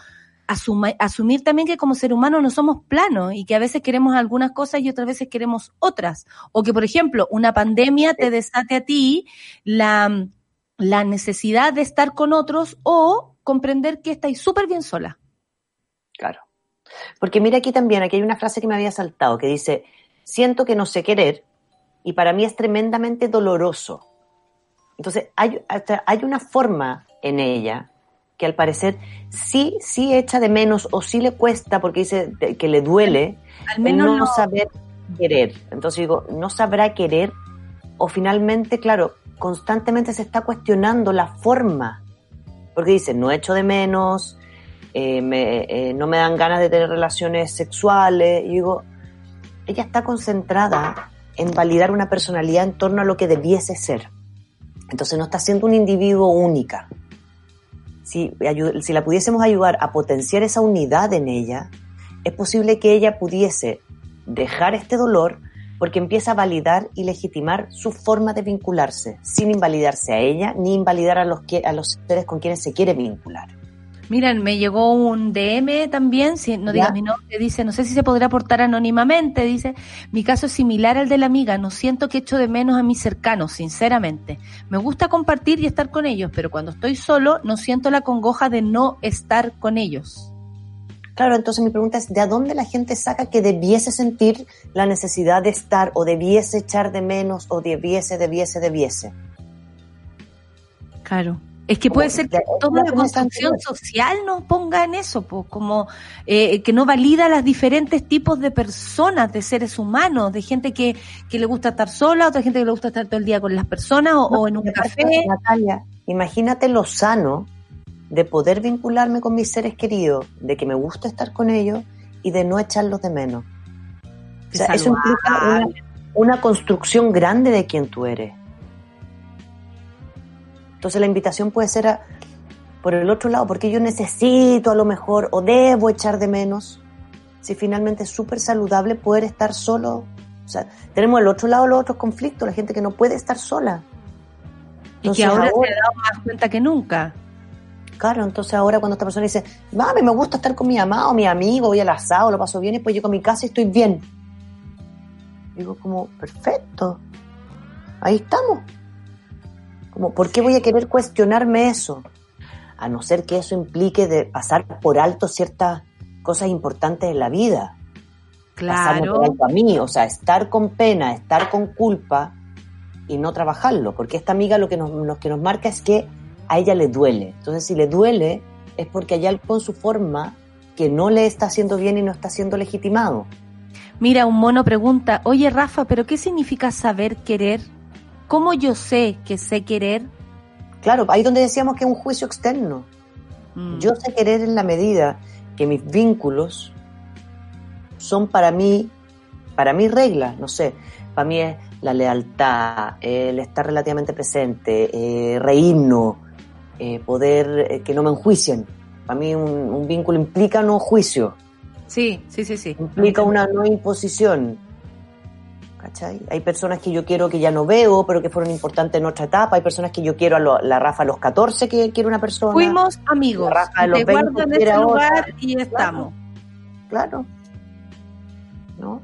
asumir también que como ser humano no somos planos y que a veces queremos algunas cosas y otras veces queremos otras. O que, por ejemplo, una pandemia te desate a ti la, la necesidad de estar con otros o comprender que estáis súper bien sola. Claro. Porque mira aquí también, aquí hay una frase que me había saltado que dice, siento que no sé querer y para mí es tremendamente doloroso. Entonces, hay, hay una forma en ella que al parecer sí, sí echa de menos o sí le cuesta porque dice que le duele Al menos no saber querer. Entonces digo, no sabrá querer o finalmente, claro, constantemente se está cuestionando la forma. Porque dice, no echo de menos, eh, me- eh, no me dan ganas de tener relaciones sexuales. Y digo, ella está concentrada en validar una personalidad en torno a lo que debiese ser. Entonces no está siendo un individuo única. Si, si la pudiésemos ayudar a potenciar esa unidad en ella, es posible que ella pudiese dejar este dolor porque empieza a validar y legitimar su forma de vincularse, sin invalidarse a ella ni invalidar a los, a los seres con quienes se quiere vincular. Miren, me llegó un DM también, si no digas mi nombre, dice, no sé si se podrá aportar anónimamente, dice, mi caso es similar al de la amiga, no siento que echo de menos a mis cercanos, sinceramente. Me gusta compartir y estar con ellos, pero cuando estoy solo no siento la congoja de no estar con ellos. Claro, entonces mi pregunta es, ¿de dónde la gente saca que debiese sentir la necesidad de estar o debiese echar de menos o debiese, debiese, debiese? Claro. Es que puede ser que toda la construcción social nos ponga en eso, pues, como eh, que no valida los diferentes tipos de personas, de seres humanos, de gente que, que le gusta estar sola, otra gente que le gusta estar todo el día con las personas o, o en un café. Natalia, imagínate lo sano de poder vincularme con mis seres queridos, de que me gusta estar con ellos y de no echarlos de menos. O sea, eso implica una, una construcción grande de quién tú eres. Entonces la invitación puede ser a- por el otro lado, porque yo necesito a lo mejor o debo echar de menos, si finalmente es súper saludable poder estar solo. O sea, tenemos el otro lado los otros conflictos, la gente que no puede estar sola. Y que Entonces, ahora, ahora- se ha dado más cuenta que nunca. Claro, entonces ahora cuando esta persona dice, mami, me gusta estar con mi mamá o mi amigo, voy al asado, lo paso bien y después llego a mi casa y estoy bien. Digo como, perfecto, ahí estamos. Como, ¿por qué voy a querer cuestionarme eso? A no ser que eso implique de pasar por alto ciertas cosas importantes en la vida. Claro. por alto a mí, o sea, estar con pena, estar con culpa y no trabajarlo. Porque esta amiga lo que nos, lo que nos marca es que a ella le duele. Entonces, si le duele, es porque hay algo en su forma que no le está haciendo bien y no está siendo legitimado. Mira, un mono pregunta, oye Rafa, ¿pero qué significa saber querer? ¿Cómo yo sé que sé querer? Claro, ahí donde decíamos que es un juicio externo. Mm. Yo sé querer en la medida que mis vínculos son para mí, para mí reglas, no sé, para mí es la lealtad, el estar relativamente presente, eh, reírnos, eh, poder eh, que no me enjuicien. Para mí un, un vínculo implica no juicio, Sí, sí, sí, sí. implica una no imposición. ¿Cachai? Hay personas que yo quiero que ya no veo, pero que fueron importantes en otra etapa. Hay personas que yo quiero a lo- la Rafa a los 14 que quiere una persona. Fuimos amigos. La Rafa de los Te 20 guardo en quiere ese a lugar otra. y estamos. Claro. ¿No?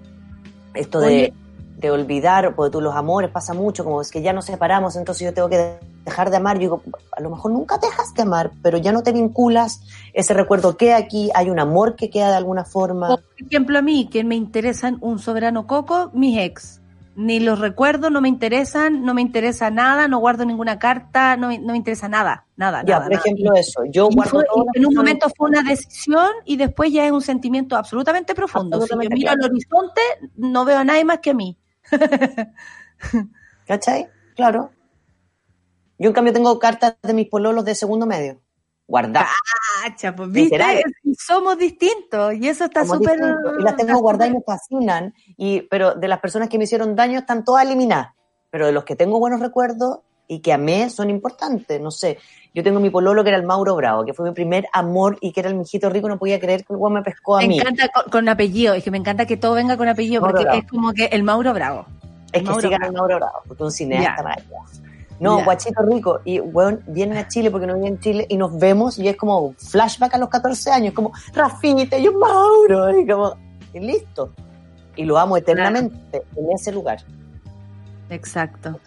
Esto de, de olvidar, porque tú los amores pasa mucho, como es que ya nos separamos, entonces yo tengo que dejar de amar. Yo digo, a lo mejor nunca dejas de amar, pero ya no te vinculas, ese recuerdo queda aquí, hay un amor que queda de alguna forma. Por ejemplo, a mí, que me interesan un soberano coco, mis ex. Ni los recuerdo, no me interesan, no me interesa nada, no guardo ninguna carta, no me, no me interesa nada, nada, ya, nada. por nada. ejemplo, eso. Yo guardo fue- todo en un momento fue una decisión y después ya es un sentimiento absolutamente profundo. Absolutamente si yo miro claro. al horizonte, no veo a nadie más que a mí. ¿Cachai? Claro. Yo, en cambio, tengo cartas de mis pololos de segundo medio. Guardadas. Cacha, pues, ¿viste? Somos distintos y eso está súper... y las tengo guardadas y me fascinan. Y, pero de las personas que me hicieron daño están todas eliminadas. Pero de los que tengo buenos recuerdos y que amé son importantes. No sé, yo tengo mi pololo que era el Mauro Bravo, que fue mi primer amor y que era el mijito rico. No podía creer que el me pescó a Me mí. encanta con, con apellido, es que me encanta que todo venga con apellido Mauro porque Bravo. es como que el Mauro Bravo. Es el que sigan Bravo. al Mauro Bravo, porque es un cineasta Ya. maravilloso. No, guachito rico. Y, weón, vienen a Chile porque no viven en Chile y nos vemos y es como flashback a los 14 años, como Rafita y yo Mauro, y como, y listo. Y lo amo eternamente en ese lugar. Exacto.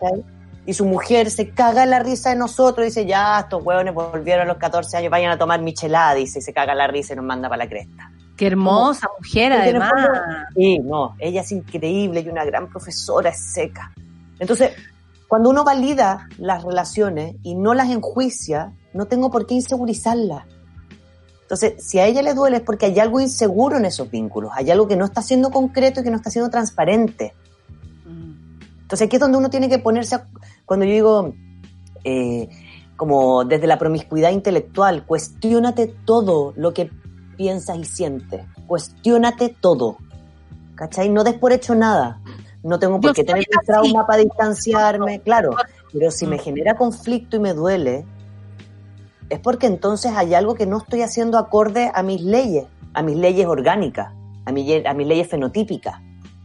Y su mujer se caga en la risa de nosotros y dice, ya, estos hueones volvieron a los 14 años, vayan a tomar michelada, dice, y se caga en la risa y nos manda para la cresta. Qué hermosa mujer, además. Sí, no, ella es increíble y una gran profesora, es seca. Entonces, cuando uno valida las relaciones y no las enjuicia, no tengo por qué insegurizarlas. Entonces, si a ella le duele es porque hay algo inseguro en esos vínculos, hay algo que no está siendo concreto y que no está siendo transparente. Entonces aquí es donde uno tiene que ponerse, a- cuando yo digo, eh, como desde la promiscuidad intelectual, cuestiónate todo lo que piensas y sientes, cuestiónate todo, ¿cachai? No des por hecho nada, no tengo por qué tener un así. trauma para distanciarme, claro, pero si me genera conflicto y me duele, es porque entonces hay algo que no estoy haciendo acorde a mis leyes, a mis leyes orgánicas, a, mi, a mis leyes fenotípicas.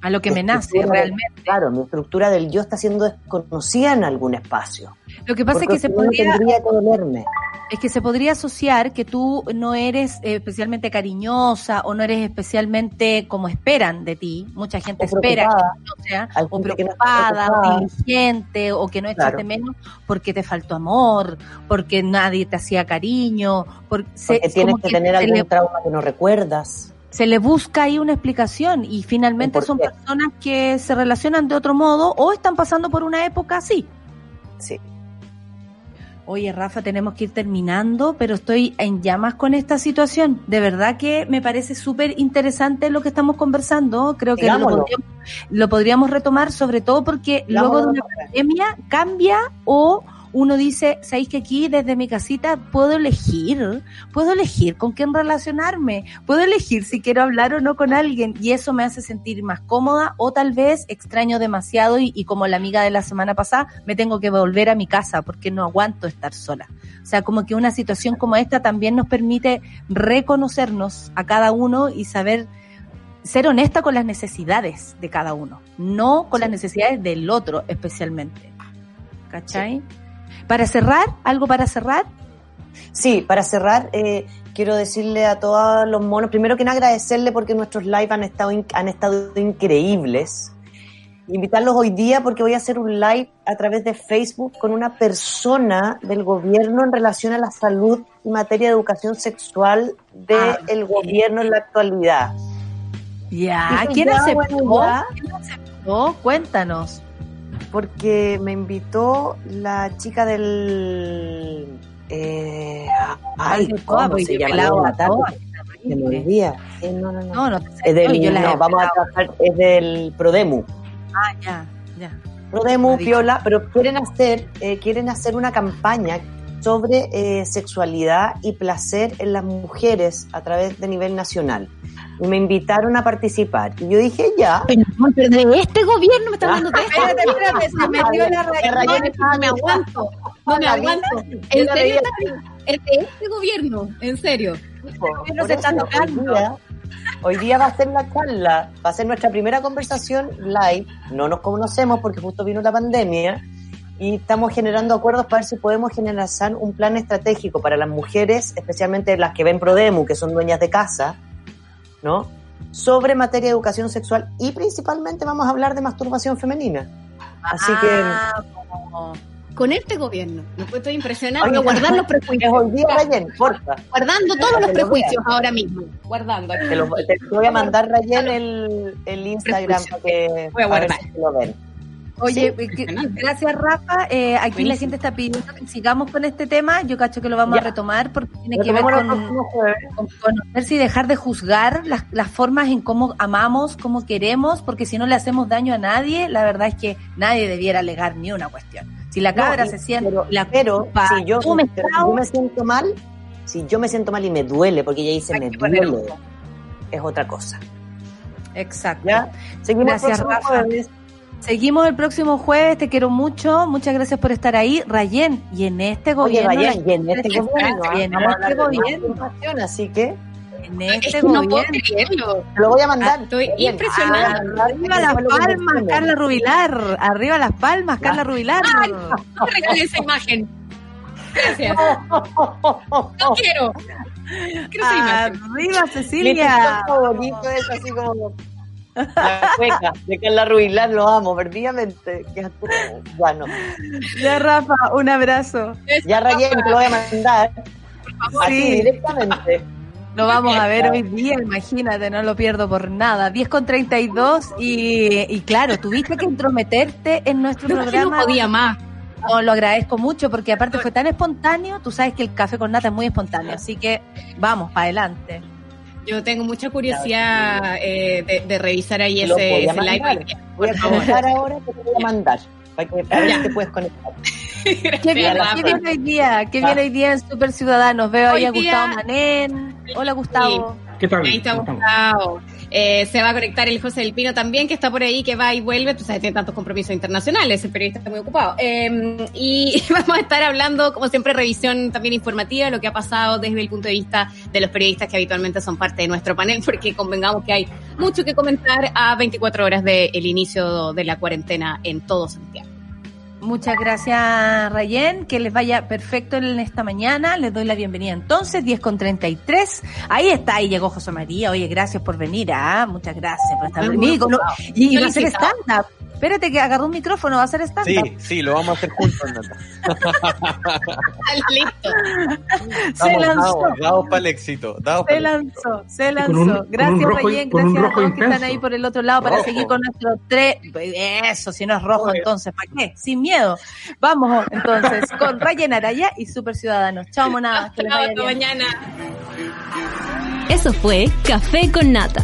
A lo que me nace del- realmente. Claro, mi estructura del yo está siendo desconocida en algún espacio. Lo que pasa es que se podría, tendría que dolerme. Es que se podría asociar que tú no eres eh, especialmente cariñosa o no eres especialmente como esperan de ti. Mucha gente O espera que no sea o no preocupada, diligente o que no echaste Claro. menos porque te faltó amor, porque nadie te hacía cariño, porque, se- tienes que tener algún le, trauma que no recuerdas. se le busca ahí una explicación y finalmente ¿Por son personas que se relacionan de otro modo o están pasando por una época así. Sí. Oye, Rafa, tenemos que ir terminando, pero estoy en llamas con esta situación. De verdad que me parece súper interesante lo que estamos conversando. Creo que lo podríamos, lo podríamos retomar, sobre todo porque luego de una pandemia cambia o uno dice, ¿sabéis que aquí desde mi casita puedo elegir? Puedo elegir con quién relacionarme, puedo elegir si quiero hablar o no con alguien y eso me hace sentir más cómoda o tal vez extraño demasiado y, y como la amiga de la semana pasada me tengo que volver a mi casa porque no aguanto estar sola. O sea, como que una situación como esta también nos permite reconocernos a cada uno y saber ser honesta con las necesidades de cada uno, no con las necesidades del otro especialmente. ¿Cachai? Para cerrar, algo para cerrar. Sí, para cerrar, eh, quiero decirle a todos los monos, primero que nada agradecerle porque nuestros live han estado, han estado increíbles. Invitarlos hoy día porque voy a hacer un live a través de Facebook con una persona del gobierno en relación a la salud y materia de educación sexual del gobierno en la actualidad. Ya, ¿quién aceptó? ¿Quién aceptó? Cuéntanos. Porque me invitó la chica del... Eh, ay, ¿cómo se llama? La tarde. Se me olvida. No, no, no. No, no Es del, yo no, vamos a trabajar, es del Prodemu. Ah, ya, ya. Prodemu. Piola, pero quieren hacer, eh, quieren hacer una campaña sobre eh, sexualidad y placer en las mujeres a través de nivel nacional. Y me invitaron a participar. Y yo dije, ya. Pero de este gobierno me está hablando de esto. Espérate, espérate, se metió la. Rayén No me aguanto. No me aguanto. En serio, es de este gobierno. En serio. gobierno Por se está tocando. Hoy día, hoy día va a ser la charla, va a ser nuestra primera conversación live. No nos conocemos porque justo vino la pandemia y estamos generando acuerdos para ver si podemos generar un plan estratégico para las mujeres, especialmente las que ven Prodemu, que son dueñas de casa, ¿no? Sobre materia de educación sexual y principalmente vamos a hablar de masturbación femenina. Así que Ah, Con este gobierno. Me estoy impresionado. Oye, guardar los prejuicios. Rayen, porfa. Guardando todos los lo prejuicios ahora mismo. Guardando. Te, lo- te voy a mandar, Rayen, el, el Instagram para que, Voy a ver guardar. si lo ven. Oye, Sí, impresionante. gracias Rafa. Eh, aquí la Buenísimo. gente está pidiendo que sigamos con este tema. Yo cacho que lo vamos Ya. a retomar porque tiene que ver con, con conocerse y dejar de juzgar las, las formas en cómo amamos, cómo queremos, porque si no le hacemos daño a nadie, la verdad es que nadie debiera alegar ni una cuestión. Si la cabra No, se siente pero, la pero culpa, si yo, me pero si yo me siento mal, si yo me siento mal y me duele, porque ella dice Hay me duele, es otra cosa. Exacto. ¿Ya? Seguimos Gracias, Rafa. jueves. Seguimos el próximo jueves, te quiero mucho, muchas gracias por estar ahí, Rayén, y en este Oye, gobierno, Rayen, y en este gobierno, ¿ah? y en este gobierno, así que en Es este que no puedo gobierno. creerlo. te lo voy a mandar. Estoy Bien, impresionada. te lo voy a mandar, Arriba las palmas. Carla Rubilar. Arriba las palmas, Carla Rubilar. No me regales esa imagen. Gracias. No quiero. Quiero esa imagen. Arriba, Cecilia. TikTok favorito es así como la cueca de Carla Rubilar, lo amo, perdidamente. Bueno, Ya, Rafa, un abrazo. ya Rayen, te lo voy a mandar. A ti Sí. directamente. Lo vamos a ver hoy día, imagínate, no lo pierdo por nada. 10 con 32 y, y claro, tuviste que entrometerte en nuestro programa. no podía más. No, lo agradezco mucho porque aparte fue tan espontáneo, tú sabes que el café con nata es muy espontáneo, así que vamos, para adelante. Yo tengo mucha curiosidad eh, de, de revisar ahí Lo ese, ese live. Voy a comentar ahora que te voy a mandar. Para que para ver Ya. si te puedes conectar. ¿Qué viene, qué viene hoy día? ¿Qué viene hoy día en Super Ciudadanos? Veo ahí Hoy a día- Gustavo Manén. Hola, Gustavo. ¿Qué tal? Ahí está. Gustavo. Eh, se va a conectar el José del Pino también, que está por ahí, que va y vuelve. Tú sabes, tiene tantos compromisos internacionales, el periodista está muy ocupado. Eh, y vamos a estar hablando, como siempre, revisión también informativa de lo que ha pasado desde el punto de vista de los periodistas que habitualmente son parte de nuestro panel, porque convengamos que hay mucho que comentar a 24 horas del inicio de la cuarentena en todo Santiago. Muchas gracias, Rayen. Que les vaya perfecto en esta mañana. Les doy la bienvenida entonces, 10 con 33. Ahí está, ahí llegó José María. Oye, gracias por venir. ¿ah? Muchas gracias por estar conmigo. Ocupado. y va a ser Felicitado. stand-up. Espérate que agarró un micrófono, va a ser stand-up. Sí, sí, lo vamos a hacer juntos, Nata. Listo. se lanzó. dados, dados para el éxito. Dados Se lanzó, se lanzó. un- gracias, un Gracias a todos que están ahí por el otro lado para Rojo. seguir con nuestros tres. Eso, si no es rojo, entonces, ¿para qué? Sin miedo. Vamos entonces con Rayen Araya y Super Ciudadanos. Chao, monada. Hasta mañana. Eso fue Café con Nata.